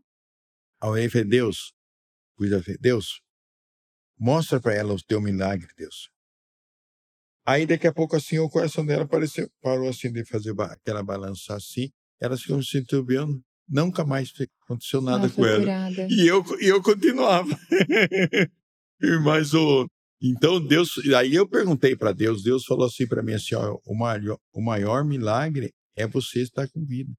Aí eu falei, Deus, cuida, Deus, mostra para ela o teu milagre, Deus. Aí daqui a pouco assim o coração dela apareceu, parou assim de fazer aquela balança assim. Ela se sentiu bem, nunca mais aconteceu nada com ela. Curada. E eu, e eu continuava. (laughs) Mas o então Deus, aí eu perguntei para Deus, Deus falou assim para mim assim, ó, o maior, o maior milagre é você estar com vida.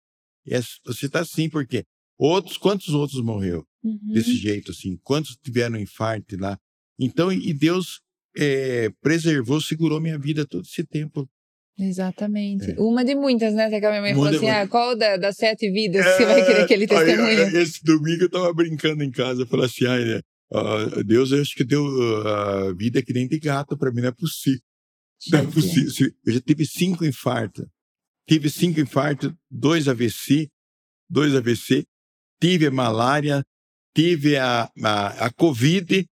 É, você está assim porque outros, quantos outros morreu uhum. desse jeito assim? Quantos tiveram infarto lá? Então, e Deus é, preservou, segurou minha vida todo esse tempo. Exatamente. É. Uma de muitas, né? Até que a minha mãe Uma falou assim: ah, qual da, das sete vidas é, você vai querer que ele testemunhe? Aí, esse domingo eu tava brincando em casa, falei assim: ah, né, uh, Deus, eu acho que deu a uh, vida que nem de gato, para mim não é possível. (laughs) Não é possível. Eu já tive cinco infartos. Tive cinco infartos, dois AVC, dois AVC, tive a malária, tive a, a, a Covid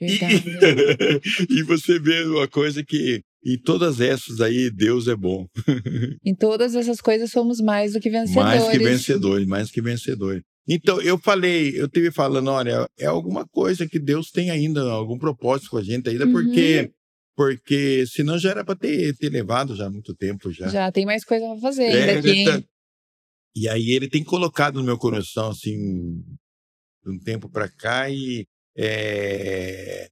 e, (laughs) e você vê uma coisa que em todas essas aí, Deus é bom. (laughs) em todas essas coisas somos mais do que vencedores. Mais que vencedores, mais que vencedores. Então, eu falei, eu tive falando, olha, é alguma coisa que Deus tem ainda, algum propósito com a gente ainda, uhum. porque porque senão já era para ter, ter levado já há muito tempo já. Já tem mais coisa para fazer é, ainda aqui. Tá... (laughs) E aí ele tem colocado no meu coração assim de um tempo para cá e é,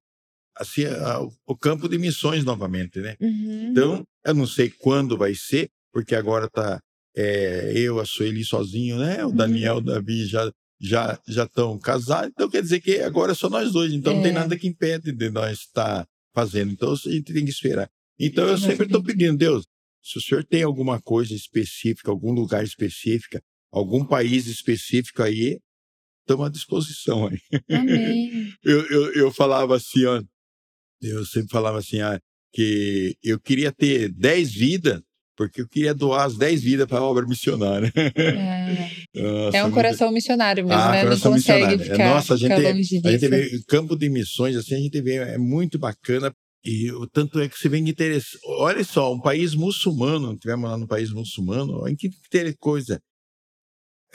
assim, a, o campo de missões novamente, né? Uhum. Então, eu não sei quando vai ser, porque agora tá é, eu, a Sueli sozinho, né? O Daniel, uhum. o Davi já já já estão casados, então quer dizer que agora é só nós dois, então é. não tem é. nada que impede de nós estar tá fazendo, então a gente tem que esperar. Então eu sempre estou pedindo, Deus, se o senhor tem alguma coisa específica, algum lugar específico, algum país específico aí, estamos à disposição aí. Amém. (laughs) eu, eu, eu falava assim, ó, eu sempre falava assim, ah, que eu queria ter 10 vidas, porque eu queria doar as 10 vidas para a obra missionária. É, (laughs) Nossa, é um coração missionário mesmo, ah, né? Não consegue. É, ficar, Nossa, a gente, a gente vê campo de missões, assim, a gente vê, é muito bacana. E o tanto é que você vem interessante. Olha só, um país muçulmano, tivemos lá no país muçulmano, olha que coisa.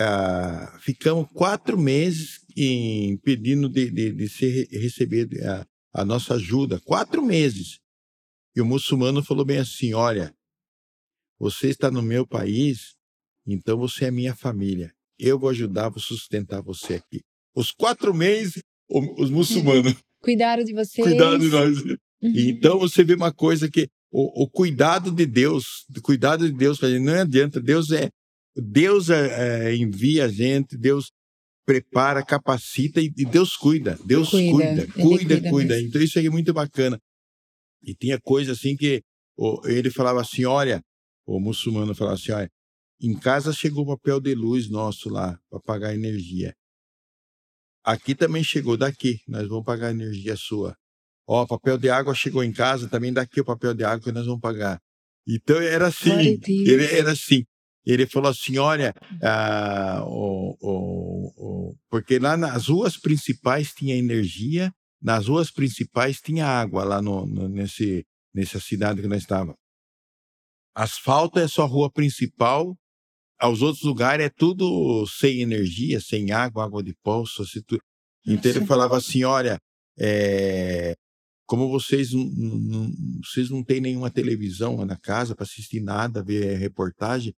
Ah, ficamos quatro meses em, pedindo de, de, de ser, receber a, a nossa ajuda. Quatro meses. E o muçulmano falou bem assim: olha, você está no meu país, então você é minha família. Eu vou ajudar, vou sustentar você aqui. Os quatro meses, os muçulmanos. (laughs) Cuidaram de vocês. Cuidaram de nós. Uhum. Então você vê uma coisa que o, o, cuidado de Deus, o cuidado de Deus, não adianta. Deus é Deus é, envia a gente, Deus prepara, capacita e, e Deus cuida. Deus cuida, cuida, cuida. cuida, cuida. Então isso aí é muito bacana. E tinha coisa assim que ele falava assim: olha, o muçulmano falava assim: olha, em casa chegou o papel de luz nosso lá para pagar energia. Aqui também chegou daqui, nós vamos pagar a energia sua. Ó, papel de água chegou em casa, também daqui o papel de água que nós vamos pagar. Então era assim, era assim ele falou assim: olha, ah, o, o, porque lá nas ruas principais tinha energia, nas ruas principais tinha água lá no, no, nesse, nessa cidade que nós estávamos. asfalto é sua rua principal, aos outros lugares é tudo sem energia, sem água, água de poço, assim, tudo. Então ele falava assim, olha, é, como vocês não, não, vocês não têm nenhuma televisão na casa para assistir nada, ver reportagem,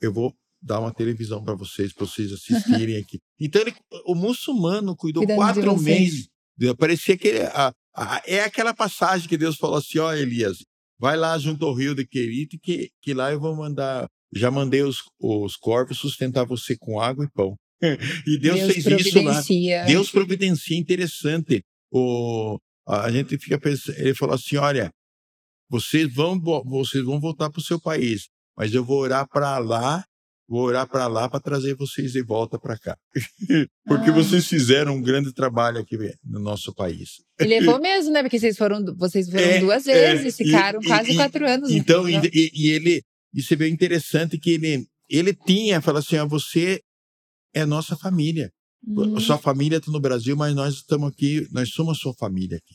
eu vou dar uma televisão para vocês, para vocês assistirem aqui. (laughs) Então ele, o muçulmano cuidou Cuidando quatro meses. Parecia que ele, a, a, é aquela passagem que Deus falou assim, ó Elias, vai lá junto ao rio de Querite, que, que lá eu vou mandar já mandei os, os corpos sustentar você com água e pão. (laughs) e Deus, Deus fez isso lá. Deus providencia, interessante. O, a gente fica pensando, ele falou assim: olha, vocês vão, vocês vão voltar para o seu país, mas eu vou orar para lá, vou orar para lá para trazer vocês de volta para cá. (laughs) Porque ah. vocês fizeram um grande trabalho aqui no nosso país. E levou (laughs) mesmo, né? Porque vocês foram, vocês foram é, duas vezes, é, ficaram e, quase e, quatro anos. Então, e, e, ele, isso é bem interessante que ele, ele tinha, fala assim, ah, você é nossa família. Uhum. Sua família está no Brasil, mas nós estamos aqui, nós somos sua família aqui.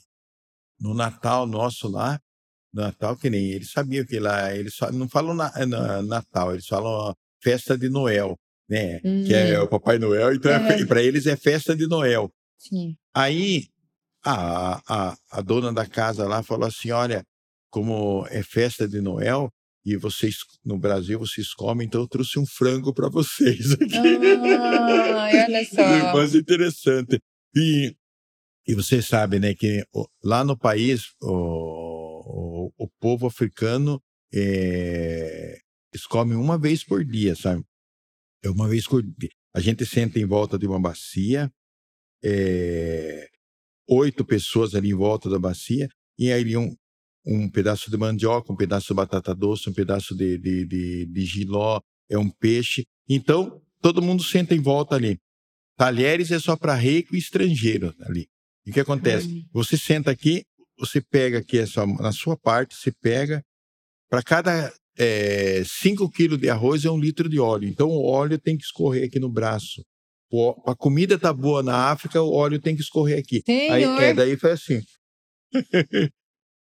No Natal nosso lá, Natal que nem ele sabia que lá, eles não falam na, na, Natal, eles falam festa de Noel, né? Uhum. Que é uhum. o Papai Noel, então uhum. é, para eles é festa de Noel. Sim. Aí a, a, a dona da casa lá falou assim: olha, como é festa de Noel, e vocês no Brasil vocês comem, então eu trouxe um frango para vocês (laughs) aqui. Ah, olha (laughs) só. Mas interessante. E, e você sabe, né, que lá no país o, o, povo africano é, eles comem uma vez por dia, sabe? É uma vez por dia. A gente senta em volta de uma bacia, é, oito pessoas ali em volta da bacia, e aí um, um pedaço de mandioca, um pedaço de batata doce, um pedaço de, de, de, de giló, é um peixe. Então, todo mundo senta em volta ali. Talheres é só para rico e estrangeiro ali. E o que acontece? Você senta aqui, você pega aqui essa, na sua parte, você pega, para cada 5 é, quilos de arroz é um litro de óleo. Então o óleo tem que escorrer aqui no braço. O, a comida tá boa na África, o óleo tem que escorrer aqui. Aí, é, daí foi assim.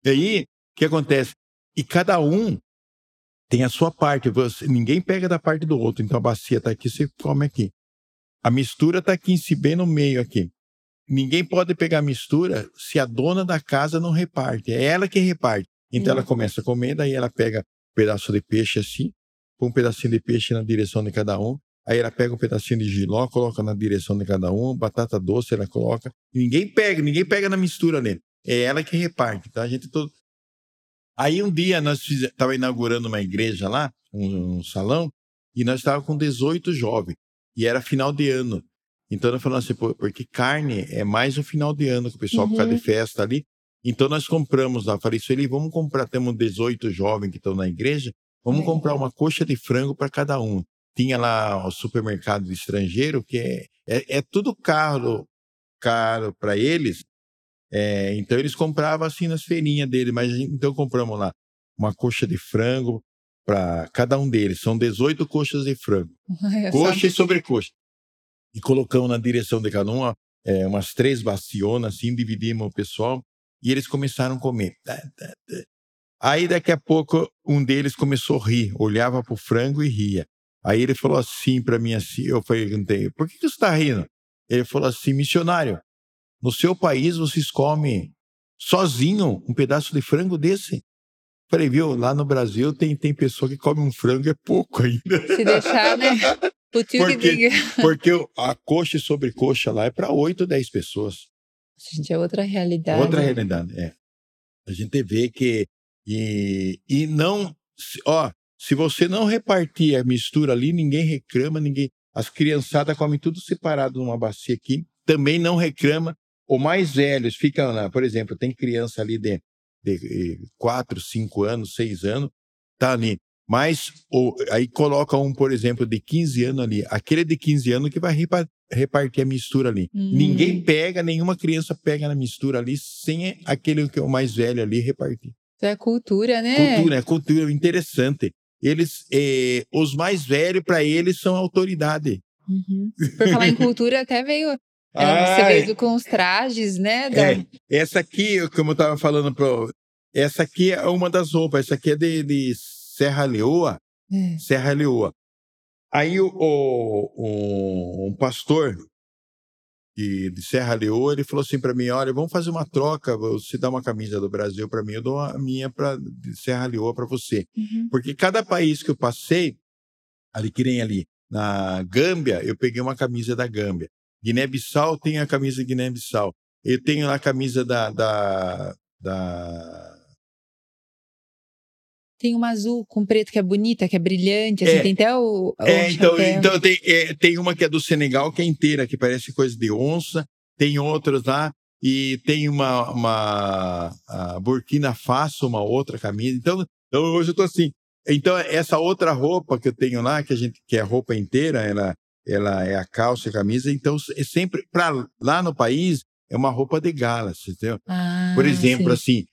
e aí, o que acontece? E cada um tem a sua parte. Você, ninguém pega da parte do outro. Então a bacia está aqui, você come aqui. A mistura está aqui em si, bem no meio aqui. Ninguém pode pegar mistura se a dona da casa não reparte. É ela que reparte. Então ela começa a comer, daí ela pega um pedaço de peixe assim, põe um pedacinho de peixe na direção de cada um. Aí ela pega um pedacinho de giló, coloca na direção de cada um, batata doce ela coloca. Ninguém pega, ninguém pega na mistura nele. É ela que reparte, tá? A gente todo Aí um dia nós estávamos inaugurando uma igreja lá, um, um salão, e nós estávamos com 18 jovens. E era final de ano. Então nós falamos assim, porque carne é mais um final de ano que o pessoal uhum. fica de festa ali. Então nós compramos lá. Falei, isso ali, vamos comprar, temos 18 jovens que estão na igreja, vamos é. comprar uma coxa de frango para cada um. Tinha lá o supermercado estrangeiro, que é, é, é tudo caro, caro para eles, é, então eles compravam assim nas feirinhas dele, mas então compramos lá uma coxa de frango para cada um deles. São 18 coxas de frango. (laughs) Coxa e sobrecoxa. E colocamos na direção de cada uma é, umas três bacionas, assim, dividimos o pessoal e eles começaram a comer. Aí daqui a pouco um deles começou a rir, olhava para o frango e ria. Aí ele falou assim para mim assim, eu perguntei, por que, que você está rindo? Ele falou assim, missionário, no seu país, vocês comem sozinho um pedaço de frango desse? Falei, viu, lá no Brasil tem, tem pessoa que come um frango é pouco ainda. Se deixar, né? (laughs) Tio porque, que diga. (laughs) Porque a coxa e sobrecoxa lá é para 8, 10 pessoas. Gente, é outra realidade. Outra realidade, é. A gente vê que. E, e não. Ó, se você não repartir a mistura ali, ninguém reclama, ninguém. As criançadas comem tudo separado numa bacia aqui, também não reclama, ou mais velhos ficam lá, por exemplo, tem criança ali de, de 4, 5 anos, 6 anos, tá ali. Mas ou, aí coloca um, por exemplo, de 15 anos ali, aquele de 15 anos que vai repartir a mistura ali. Hum. Ninguém pega, nenhuma criança pega na mistura ali sem aquele que é o mais velho ali repartir. Isso é cultura, né? Cultura, é cultura interessante. Eles, eh, os mais velhos para eles são autoridade. Uhum. Por falar em cultura, até veio é, você veio com os trajes, né? Da... É, essa aqui, como eu estava falando, pro, essa aqui é uma das roupas. Essa aqui é de, de Serra Leoa, É. Serra Leoa. Aí o, o- um pastor de, de Serra Leoa, ele falou assim para mim, olha, vamos fazer uma troca, você dá uma camisa do Brasil para mim, eu dou a minha pra, de Serra Leoa para você. Uhum. Porque cada país que eu passei, ali que nem ali, na Gâmbia, eu peguei uma camisa da Gâmbia. Guiné-Bissau tem a camisa de Guiné-Bissau. Eu tenho a camisa da, da, da Tem uma azul com preto que é bonita, que é brilhante, assim, É. tem até o, o É, então, chapéu. então tem, é, tem uma que é do Senegal, que é inteira, que parece coisa de onça. Tem outras lá. E tem uma, uma Burkina Faso, uma outra camisa. Então, então hoje eu tô assim. Então, essa outra roupa que eu tenho lá, que a gente que é roupa inteira, ela, ela é a calça e a camisa. Então, é sempre para lá no país é uma roupa de gala, entendeu? Ah, Por exemplo, sim. assim,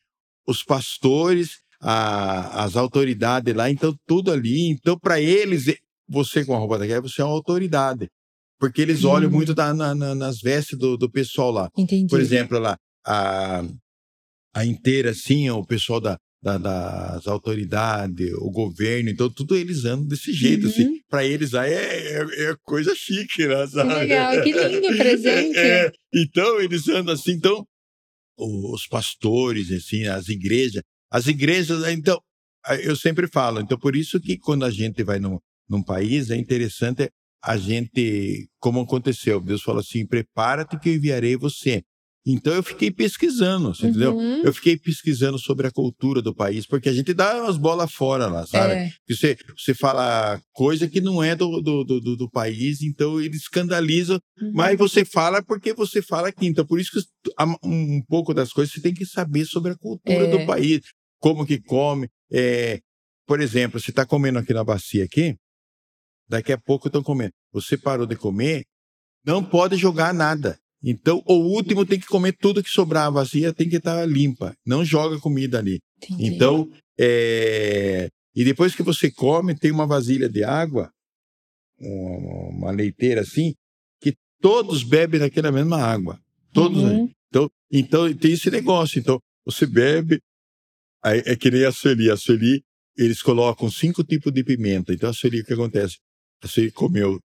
os pastores, a- as autoridades lá, então tudo ali. Então, para eles, você com a roupa da guerra, você é uma autoridade. Porque eles olham Hum. muito da- na- na- nas vestes do, do pessoal lá. Entendi. Por exemplo, lá, a, a inteira, assim, o pessoal da, da- das autoridades, o governo, então tudo eles andam desse jeito, Uhum. assim. Para eles aí é, é, é coisa chique, né? Que sabe? legal, que lindo (laughs) presente. É, então, eles andam assim, então, os pastores, assim, as igrejas, as igrejas, então, a- eu sempre falo, então por isso que quando a gente vai num, num país, é interessante a gente, como aconteceu, Deus falou assim, prepara-te que eu enviarei você. Então eu fiquei pesquisando, você entendeu? Uhum. Eu fiquei pesquisando sobre a cultura do país, porque a gente dá umas bolas fora lá, sabe? É, Você, você fala coisa que não é do, do, do, do- país, então ele escandaliza uhum. mas você fala porque você fala aqui. Então, por isso que um pouco das coisas você tem que saber sobre a cultura É. do país, como que come. É, por exemplo, você está comendo aqui na bacia aqui, daqui a pouco estão comendo. Você parou de comer, não pode jogar nada. Então, o último tem que comer tudo que sobrar a bacia, tem que estar limpa. Não joga comida ali. Entendi. Então, é, e depois que você come, tem uma vasilha de água, uma, uma leiteira assim, que todos bebem daquela mesma água. Todos. Uhum. Então, então, tem esse negócio. Então, você bebe, aí é que nem a Sueli. A Sueli, eles colocam cinco tipos de pimenta. Então, a Sueli, o que acontece? A Sueli comeu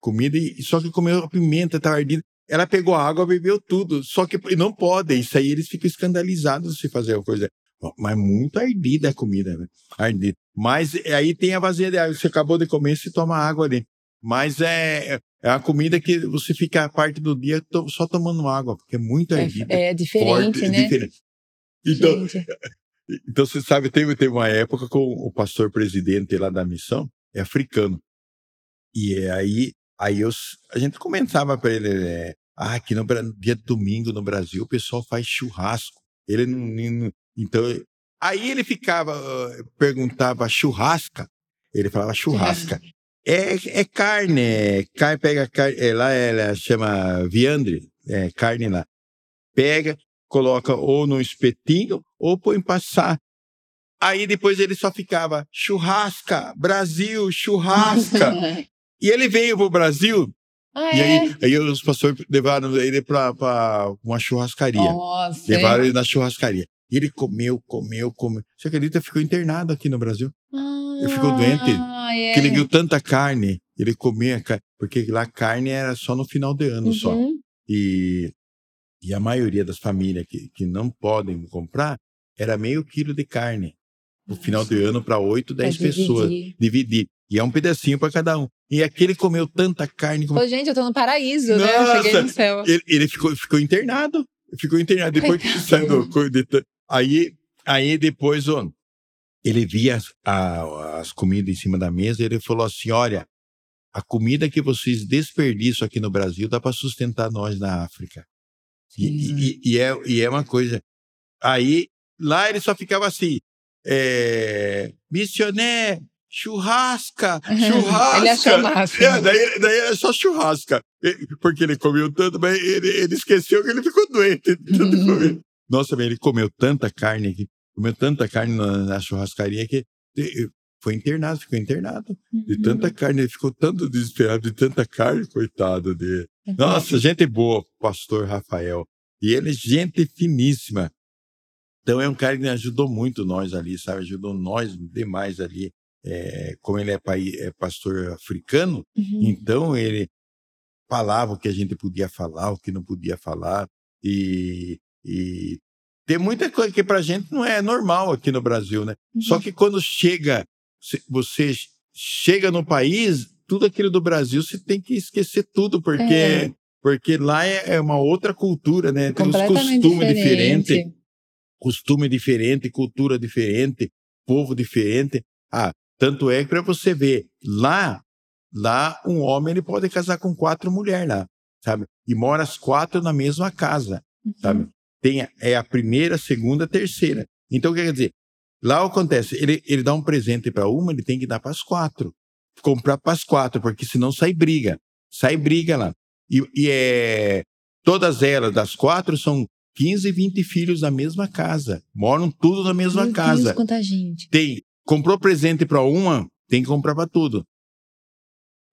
comida, e só que comeu a pimenta, estava ardida. Ela pegou a água, bebeu tudo. Só que não pode. Isso aí eles ficam escandalizados se fazer uma coisa. Mas muito ardida a comida, né? Ardida. Mas aí tem a vazia de água. Você acabou de comer, você toma água ali. Mas é, é a comida que você fica a parte do dia só tomando água, porque é muito ardida. É, é diferente, forte, né? diferente. Então, Gente, então, você sabe, teve, teve uma época com o pastor presidente lá da missão, é africano. E é aí, aí eu, a gente comentava para ele, é, ah, aqui no dia de domingo no Brasil o pessoal faz churrasco. Ele não, não- então, aí ele ficava, ah, perguntava churrasca, ele falava churrasca. (laughs) É, é carne, é, carne, pega carne, é, lá ela chama viandre, é carne lá. Pega, coloca ou no espetinho ou põe passar. Aí depois ele só ficava churrasca, Brasil, churrasca. (laughs) e ele veio pro Brasil ah, e é? aí, aí os pastores levaram ele pra uma churrascaria. Nossa. levaram ele na churrascaria. E ele comeu, comeu, comeu. Você acredita? Ficou internado aqui no Brasil. Ele ficou doente, Ah, é. Porque ele viu tanta carne, ele comia carne. Porque lá carne era só no final de ano só. Uhum. E, e a maioria das famílias que, que não podem comprar era meio quilo de carne. No final de ano, para 8, 10 Pra pessoas. dividir. Dividir. E é um pedacinho para cada um. E aquele comeu tanta carne. como- Pô, gente, eu tô no paraíso, né? Eu Nossa! cheguei no céu. Ele, ele ficou, ficou internado. Ficou internado. Depois que saiu do. Aí, aí depois, ó, ele via as, a- as comidas em cima da mesa e ele falou assim: olha, a comida que vocês desperdiçam aqui no Brasil dá para sustentar nós na África. E, e- e é, e é uma coisa. Aí, lá ele só ficava assim: é, missioné, churrasca, churrasca. (laughs) Ele achou massa. É, daí, daí era só churrasca. Porque ele comeu tanto, mas ele, ele esqueceu que ele ficou doente. Uhum. Nossa, ele comeu tanta carne comeu tanta carne na, na churrascaria que foi internado, ficou internado. De Uhum. tanta carne, ele ficou tanto desesperado de tanta carne, coitado dele. Nossa, gente boa, pastor Rafael. E ele, gente finíssima. Então é um cara que ajudou muito nós ali, sabe? Ajudou nós demais ali. É, como ele é, pai, é pastor africano, uhum. então ele falava o que a gente podia falar, o que não podia falar. E, e tem muita coisa que pra gente não é normal aqui no Brasil, né? Uhum. Só que quando chega, você chega no país, tudo aquilo do Brasil você tem que esquecer tudo, porque, é. porque lá é, é uma outra cultura, né? Tem os costumes diferentes costume diferente, cultura diferente, povo diferente. Ah, tanto é que para você ver, lá, lá um homem ele pode casar com quatro mulheres lá, sabe? E mora as quatro na mesma casa, uhum. sabe? Tem, é a primeira, a segunda, a terceira. Então, o que quer dizer? Lá acontece, ele, ele dá um presente para uma, ele tem que dar para as quatro. Comprar para as quatro, porque senão sai briga. Sai briga lá. E, e é, todas elas, das quatro, são 15, 20 filhos da mesma casa. Moram tudo na mesma Meu casa. Deus, quanta gente. Tem, comprou presente para uma, tem que comprar para tudo.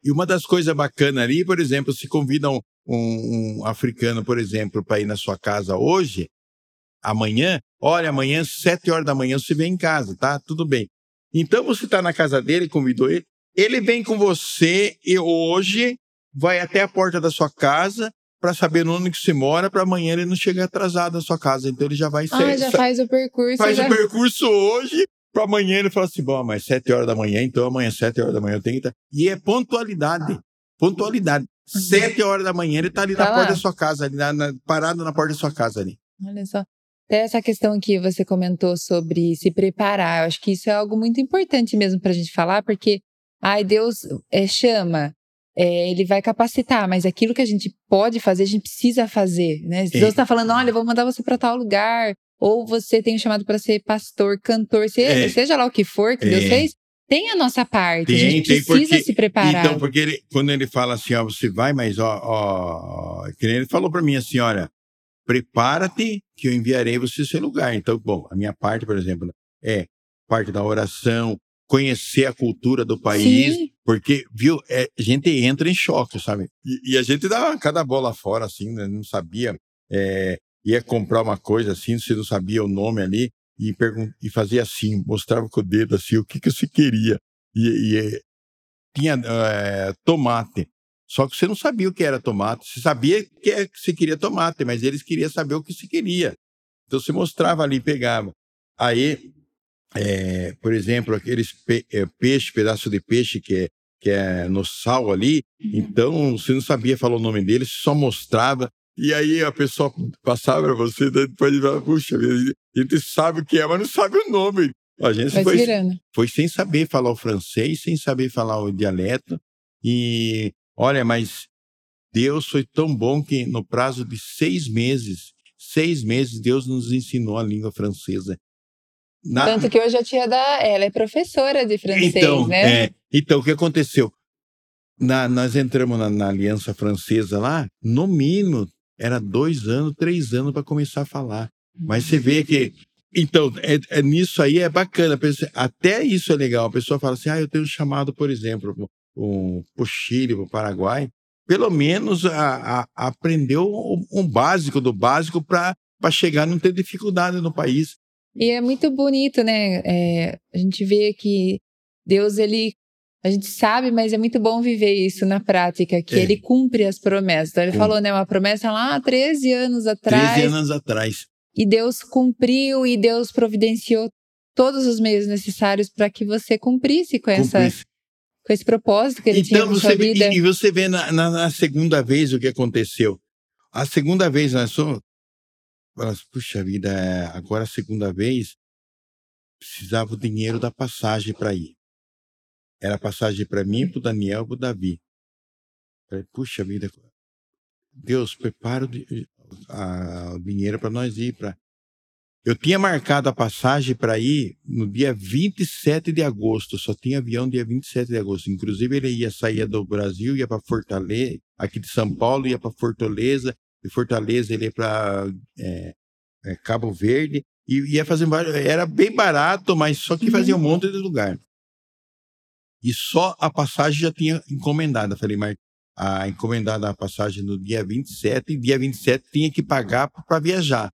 E uma das coisas bacanas ali, por exemplo, se convida um, um, um africano, por exemplo, para ir na sua casa hoje, amanhã, olha, amanhã, sete horas da manhã, você vem em casa, tá? Tudo bem. Então você está na casa dele, convidou ele, ele vem com você e hoje vai até a porta da sua casa, para saber onde que você mora, para amanhã ele não chegar atrasado na sua casa. Então ele já vai ser. Ah, já faz o percurso. Faz já... o percurso hoje, para amanhã ele fala assim: bom, mas sete horas da manhã, então amanhã, sete horas da manhã eu tenho que estar. E é pontualidade. Pontualidade. Uhum. Sete horas da manhã ele está ali tá na lá. porta da sua casa, ali, na, na, parado na porta da sua casa ali. Olha só. Até essa questão que você comentou sobre se preparar, eu acho que isso é algo muito importante mesmo para a gente falar, porque, ai, Deus é, chama, é, ele vai capacitar, mas aquilo que a gente pode fazer, a gente precisa fazer, né? Deus está falando, olha, vou mandar você para tal lugar, ou você tem um chamado para ser pastor, cantor, seja, é. seja, lá o que for que é. Deus fez, tem a nossa parte, tem, a gente precisa porque, se preparar. Então, porque ele, quando ele fala assim, ó, você vai, mas ó, ó ele falou para mim assim, olha, prepara-te que eu enviarei você esse lugar. Então, bom, a minha parte, por exemplo, é parte da oração, conhecer a cultura do país, Sim. porque, viu, é, a gente entra em choque, sabe? E, e, a gente dá cada bola fora, assim, né? não sabia, é, ia comprar uma coisa assim, você não sabia o nome ali, e, e fazia assim, mostrava com o dedo assim, o que, que você queria. E, e é, tinha é, tomate. Só que você não sabia o que era tomate. Você sabia que, é, que você queria tomate, mas eles queriam saber o que você queria. Então você mostrava ali, pegava. Aí é, por exemplo, aqueles pe é, peixe, pedaço de peixe que é, que é no sal ali, uhum. então você não sabia falar o nome dele, só mostrava. E aí a pessoa passava para você, depois de falar, puxa, a gente sabe o que é, mas não sabe o nome. A gente foi, foi sem saber falar o francês, sem saber falar o dialeto. E olha, mas Deus foi tão bom que no prazo de seis meses, seis meses, Deus nos ensinou a língua francesa. Na... Tanto que hoje a tia da. Ela é professora de francês, então, né? É, então, o que aconteceu? Na, nós entramos na, na, Aliança Francesa lá, no mínimo, era dois anos, três anos para começar a falar. Mas você vê que. Então, é, é, nisso aí é bacana. Até isso é legal. A pessoa fala assim: ah, eu tenho chamado, por exemplo, um, para o Chile, para o Paraguai. Pelo menos a, a, aprendeu um básico do básico para chegar a não ter dificuldade no país. E é muito bonito, né? É, a gente vê que Deus, ele. A gente sabe, mas é muito bom viver isso na prática, que é. ele cumpre as promessas. Então, ele falou, né? Uma promessa lá 13 anos atrás. 13 anos atrás. E Deus cumpriu e Deus providenciou todos os meios necessários para que você cumprisse com essa. Com esse propósito que ele então, tinha na sua vida. E, e você vê na, na, na, segunda vez o que aconteceu. A segunda vez nós somos, Fala assim, puxa vida, é, agora a segunda vez precisava o dinheiro da passagem para ir. Era passagem para mim, para o Daniel e para o Davi. Falei, puxa vida, Deus, prepara o, a, o dinheiro para nós ir. Pra... Eu tinha marcado a passagem para ir no dia 27 de agosto, só tinha avião dia 27 de agosto. Inclusive, ele ia sair do Brasil, ia para Fortaleza, aqui de São Paulo, ia para Fortaleza, de Fortaleza ele ia para é, é, Cabo Verde e ia fazer era bem barato, mas só que fazia um uhum. monte de lugar. E só a passagem já tinha encomendada. Falei, mas a encomendada a passagem no dia 27, e dia 27 tinha que pagar para viajar.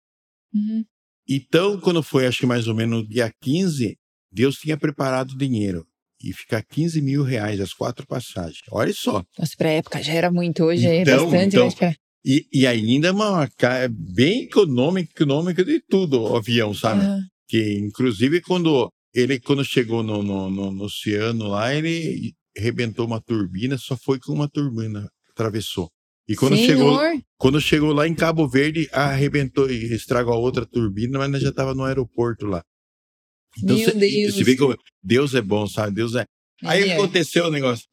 Uhum. Então, quando foi, acho que mais ou menos no dia 15, Deus tinha preparado dinheiro. E ficar 15 mil reais as quatro passagens. Olha só. Nossa, pra época já era muito, hoje é Então, bastante, então, mas. E, e ainda uma ca- bem econômica, econômica de tudo o avião, sabe? Ah, Que inclusive quando ele quando chegou no, no, no, no oceano lá, ele arrebentou uma turbina, só foi com uma turbina, atravessou. E quando chegou, Senhor, quando chegou lá em Cabo Verde, arrebentou e estragou a outra turbina, mas já estava no aeroporto lá. Então Meu você Deus. você vê como Deus é bom, sabe? Deus é. Aí é. aconteceu o negócio.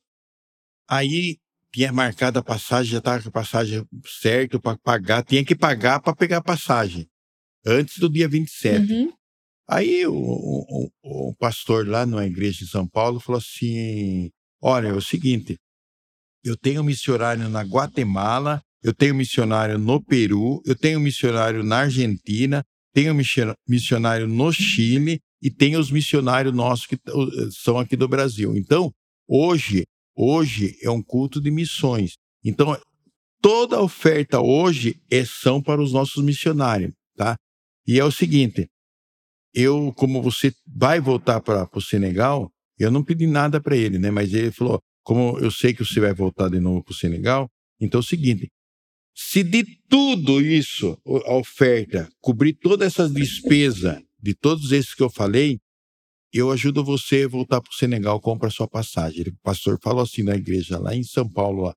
Aí tinha marcado a passagem, já estava com a passagem certo para pagar, tinha que pagar para pegar a passagem antes do dia 27. Uhum. Aí o, o, o- pastor lá na igreja de São Paulo falou assim: Olha, é o seguinte, eu tenho missionário na Guatemala, eu tenho missionário no Peru, eu tenho missionário na Argentina, tenho missio- missionário no Chile e tenho os missionários nossos que são aqui do Brasil. Então, hoje, hoje é um culto de missões. Então, toda oferta hoje é são para os nossos missionários, tá? E é o seguinte, eu, como você vai voltar para o Senegal, eu não pedi nada para ele, né? Mas ele falou, como eu sei que você vai voltar de novo para o Senegal, então é o seguinte, se de tudo isso, a oferta, cobrir todas essas despesas de todos esses que eu falei, eu ajudo você a voltar para o Senegal, compra sua passagem. Ele- O pastor falou assim na igreja lá em São Paulo. Lá.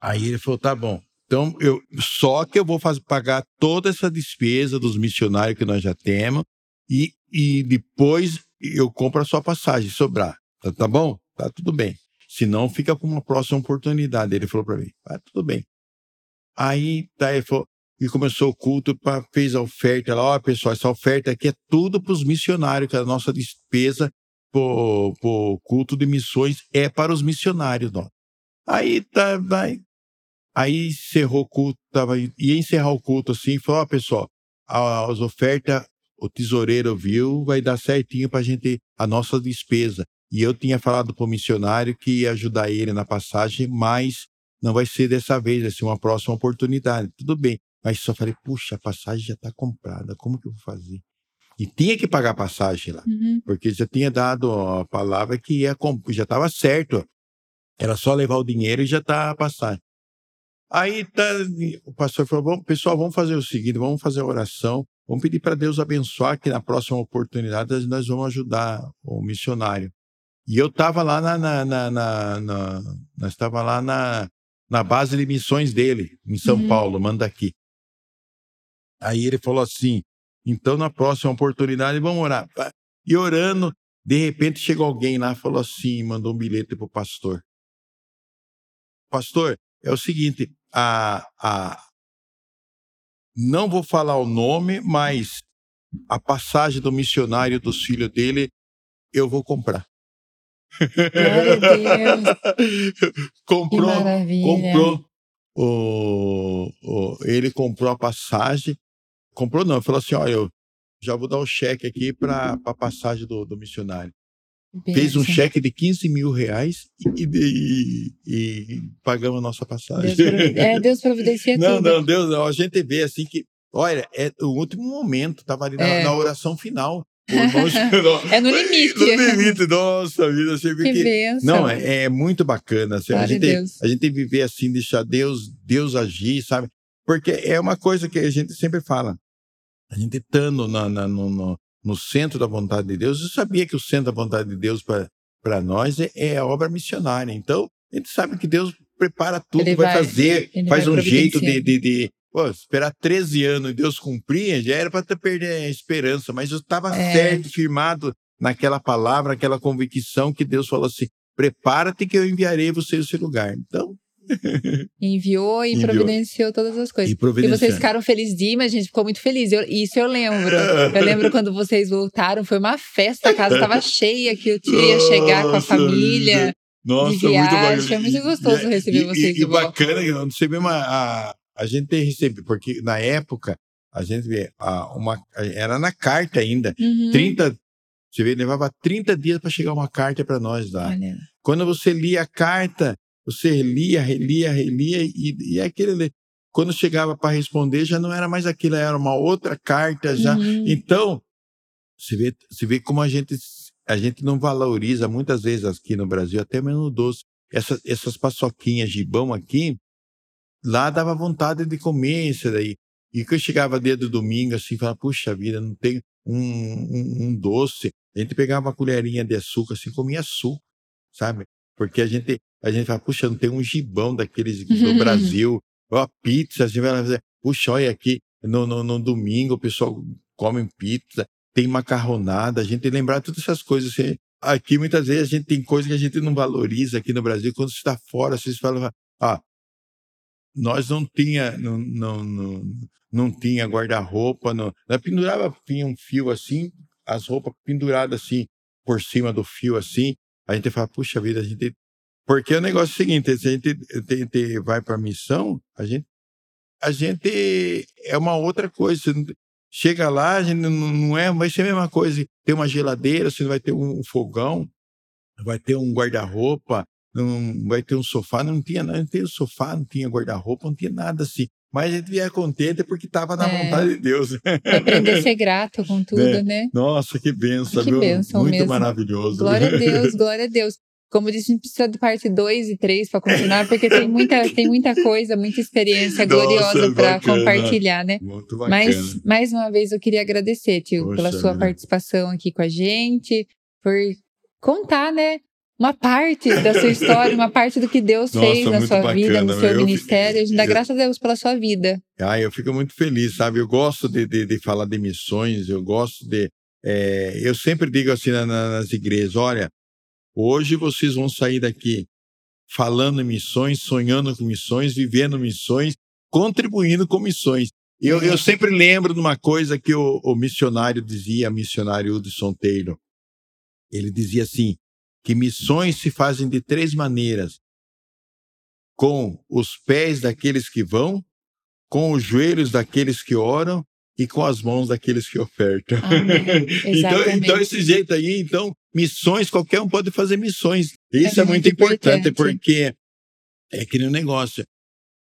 Aí ele falou, tá bom. Então, eu, só que eu vou fazer, pagar toda essa despesa dos missionários que nós já temos e, e depois eu compro a sua passagem, sobrar. Tá, tá bom? Tá tudo bem. Se não, fica com uma próxima oportunidade. Ele falou para mim, ah, tudo bem. Aí, tá, ele falou, e começou o culto, pá, fez a oferta lá, ó, pessoal, essa oferta aqui é tudo para os missionários, que a nossa despesa pro, culto de missões é para os missionários, ó. Aí tá, vai. Aí encerrou o culto, tava, ia encerrar o culto assim, falou, ó, pessoal, a- as ofertas, o tesoureiro viu, vai dar certinho para a gente, a nossa despesa. E eu tinha falado pro missionário que ia ajudar ele na passagem, mas não vai ser dessa vez, vai ser uma próxima oportunidade. Tudo bem. Mas só falei, puxa, a passagem já está comprada, como que eu vou fazer? E tinha que pagar a passagem lá, Uhum. porque já tinha dado a palavra que ia, já estava certo. Era só levar o dinheiro e já tá a passagem. Aí tá, o pastor falou: "Bom, pessoal, vamos fazer o seguinte, vamos fazer a oração, vamos pedir para Deus abençoar que na próxima oportunidade nós vamos ajudar o missionário. E eu estava lá na, na, na, na- na- nós estava lá na, na base de missões dele, em São Uhum. Paulo, manda aqui. Aí ele falou assim: então na próxima oportunidade vamos orar. E orando, de repente chegou alguém lá, falou assim, mandou um bilhete pro pastor. Pastor, é o seguinte, a, a não vou falar o nome, mas a passagem do missionário dos filhos dele eu vou comprar. (laughs) Comprou, comprou o, o- ele comprou a passagem. Comprou não, falou assim: olha, eu já vou dar o cheque aqui para a passagem do, do missionário. Fez um cheque de 15 mil reais e, e- e pagamos a nossa passagem. Deus, provi- é, (laughs) Deus providencia Não, tudo. não, Deus, não. A gente vê assim que, olha, é o último momento, estava ali na, É. na oração final. (laughs) É no limite. No limite, nossa vida, vê Que que. bênção. Não, é, é muito bacana. assim, a, gente, Deus. a gente viver assim, deixar Deus, Deus agir, sabe? Porque é uma coisa que a gente sempre fala. A gente estando na, na- no, no, centro da vontade de Deus, eu sabia que o centro da vontade de Deus para nós é, é a obra missionária. Então, a gente sabe que Deus prepara tudo, vai, vai- fazer, faz vai um jeito de, de, de- pô, esperar 13 anos e Deus cumprir, já era para perder a esperança, mas eu estava É. certo, firmado naquela palavra, aquela convicção que Deus falou assim: prepara-te que eu enviarei você a esse lugar. Então, (laughs) Enviou e Enviou. providenciou todas as coisas. e E vocês ficaram felizes de ir, mas a gente ficou muito feliz. Eu- isso eu lembro. Eu lembro (laughs) quando vocês voltaram, foi uma festa, a casa estava cheia, que tio ia chegar com a família. Nossa, de viagem, muito bacana. foi muito gostoso receber e, vocês E, e bacana que você vê uma, a, a gente tem recebido, porque na época, a gente vê, a, uma, era na carta ainda, Uhum. 30, você vê, levava 30 dias para chegar uma carta para nós lá. Olha, Quando você lia a carta, você lia, relia, relia, e, e aquele. quando chegava para responder, já não era mais aquilo, era uma outra carta já. Uhum. Então, você vê, você vê como a gente, a gente não valoriza muitas vezes aqui no Brasil, até mesmo no doce. Essas, essas paçoquinhas de bom aqui, lá dava vontade de comer isso daí. E quando chegava dia do domingo, assim, falava, puxa vida, não tem um, um, um, doce. A gente pegava uma colherinha de açúcar, assim, comia açúcar, sabe? Porque a gente, a gente fala, puxa, não tem um gibão daqueles (laughs) do Brasil, ou a pizza, a gente vai fazer, puxa, olha aqui, no, no, no, domingo o pessoal come pizza, tem macarronada, a gente tem que lembrar todas essas coisas. Assim. Aqui, muitas vezes, a gente tem coisas que a gente não valoriza aqui no Brasil. Quando você está fora, vocês falam, ah, nós não tinha, não, não, não, não tinha guarda-roupa, não. Nós pendurava tinha um fio assim, as roupas penduradas assim por cima do fio assim. A gente fala, puxa vida, a gente porque o negócio é o seguinte, se a gente, a gente vai para a missão, a gente a gente é uma outra coisa. Chega lá, a gente não é, vai ser a mesma coisa. Tem uma geladeira, você vai ter um fogão, vai ter um guarda-roupa, não vai ter um sofá, não tinha, não tinha sofá, não tinha guarda-roupa, não tinha nada assim. Mas a gente ia contente porque estava na é. vontade de Deus. Aprender a ser grato com (laughs) tudo, é. né? Nossa, que benção, que benção Muito mesmo. maravilhoso. Glória a Deus, (laughs) glória a Deus. Como disse, a gente precisa de parte 2 e 3 para continuar, porque tem muita, tem muita coisa, muita experiência Nossa, gloriosa para compartilhar, né? Muito bacana. Mas, mais uma vez, eu queria agradecer, tio, Poxa, pela sua participação aqui com a gente, por contar, né? uma parte da sua história, uma parte do que Deus Nossa, fez na sua bacana, vida, no seu ministério. A gente dá graças a Deus pela sua vida. Ah, eu fico muito feliz, sabe? Eu gosto de, de, de falar de missões, eu gosto de. É, eu sempre digo assim na, nas igrejas: olha, hoje vocês vão sair daqui falando em missões, sonhando com missões, vivendo missões, contribuindo com missões. Eu, eu sempre lembro de uma coisa que o, o missionário dizia, missionário Hudson Taylor. Ele dizia assim: que missões se fazem de três maneiras: com os pés daqueles que vão, com os joelhos daqueles que oram e com as mãos daqueles que ofertam. (laughs) então, então, esse jeito aí, então, missões, qualquer um pode fazer missões. Isso é, é muito, muito importante, importante, porque é que no negócio.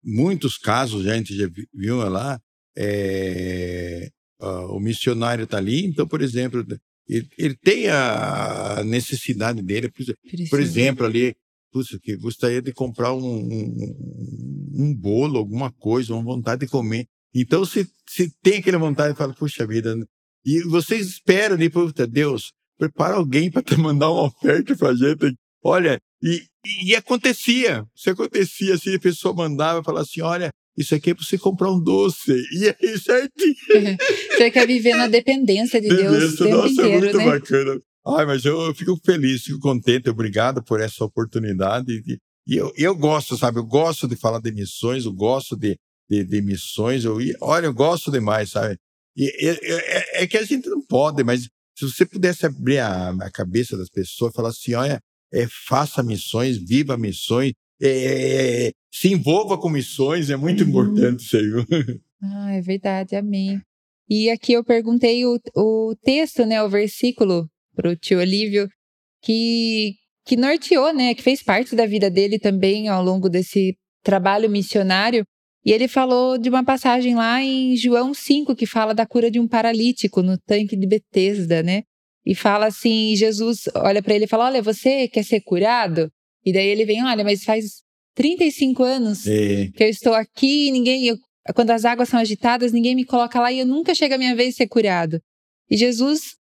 Muitos casos, a gente já viu lá, é, uh, o missionário está ali, então, por exemplo, ele, ele tem a necessidade dele. Por, por exemplo, ali, puxa, que gostaria de comprar um, um, um, bolo, alguma coisa, uma vontade de comer. Então, se, se tem aquela vontade, fala, puxa vida. Né? E vocês esperam, né? Puta, Deus, prepara alguém para mandar uma oferta para gente. Olha, e, e, e, acontecia. Se acontecia assim, a pessoa mandava, falava assim: olha, isso aqui é para você comprar um doce. E aí, certinho. (laughs) você quer viver na dependência de Deus tempo Nossa, inteiro, é muito né? bacana. Ai, mas eu, eu, fico feliz, fico contente, obrigado por essa oportunidade. E, e eu, eu gosto, sabe? Eu gosto de falar de missões, eu gosto de, de, de missões. Eu, olha, eu gosto demais, sabe? E, é, é, que a gente não pode, mas se você pudesse abrir a, a cabeça das pessoas, falar assim, olha, é, faça missões, viva missões, é, se envolva com missões, é muito uhum. importante isso aí. (laughs) Ah, é verdade, amém. E aqui eu perguntei o, o texto, né, o versículo para o tio Olívio, que, que norteou, né, que fez parte da vida dele também ao longo desse trabalho missionário. E ele falou de uma passagem lá em João 5, que fala da cura de um paralítico no tanque de Betesda, né? E fala assim, Jesus olha para ele e fala: "Olha, você quer ser curado?" E daí ele vem, olha, mas faz 35 anos é. que eu estou aqui, ninguém, eu, quando as águas são agitadas, ninguém me coloca lá e eu nunca chega a minha vez de ser curado. E Jesus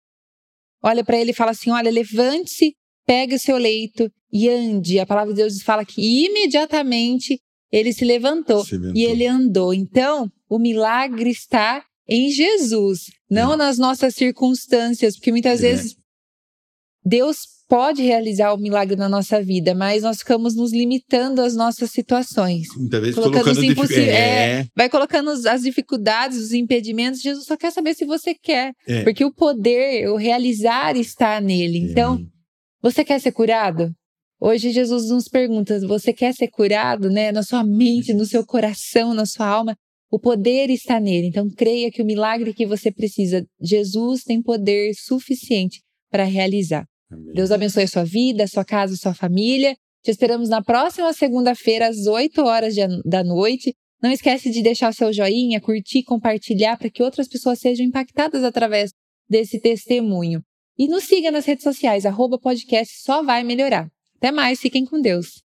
olha para ele e fala assim: olha, levante-se, pegue o seu leito e ande. A palavra de Deus fala que imediatamente ele se levantou, se e ele andou. Então, o milagre está em Jesus, não é. nas nossas circunstâncias, porque muitas é. vezes Deus pode realizar o milagre na nossa vida, mas nós ficamos nos limitando às nossas situações. Muitas vezes colocando, colocando impossível. É. é. vai colocando as dificuldades, os impedimentos. Jesus só quer saber se você quer. É. Porque o poder, o realizar está nele. Então, você quer ser curado? Hoje Jesus nos pergunta: você quer ser curado, né? Na sua mente, no seu coração, na sua alma. O poder está nele. Então, creia que o milagre que você precisa, Jesus tem poder suficiente para realizar. Amém. Deus abençoe a sua vida, a sua casa, a sua família. Te esperamos na próxima segunda-feira, às 8 horas da noite, Não esquece de deixar o seu joinha, curtir, compartilhar para que outras pessoas sejam impactadas através desse testemunho. E nos siga nas redes sociais, arroba podcast só vai melhorar. Até mais, fiquem com Deus.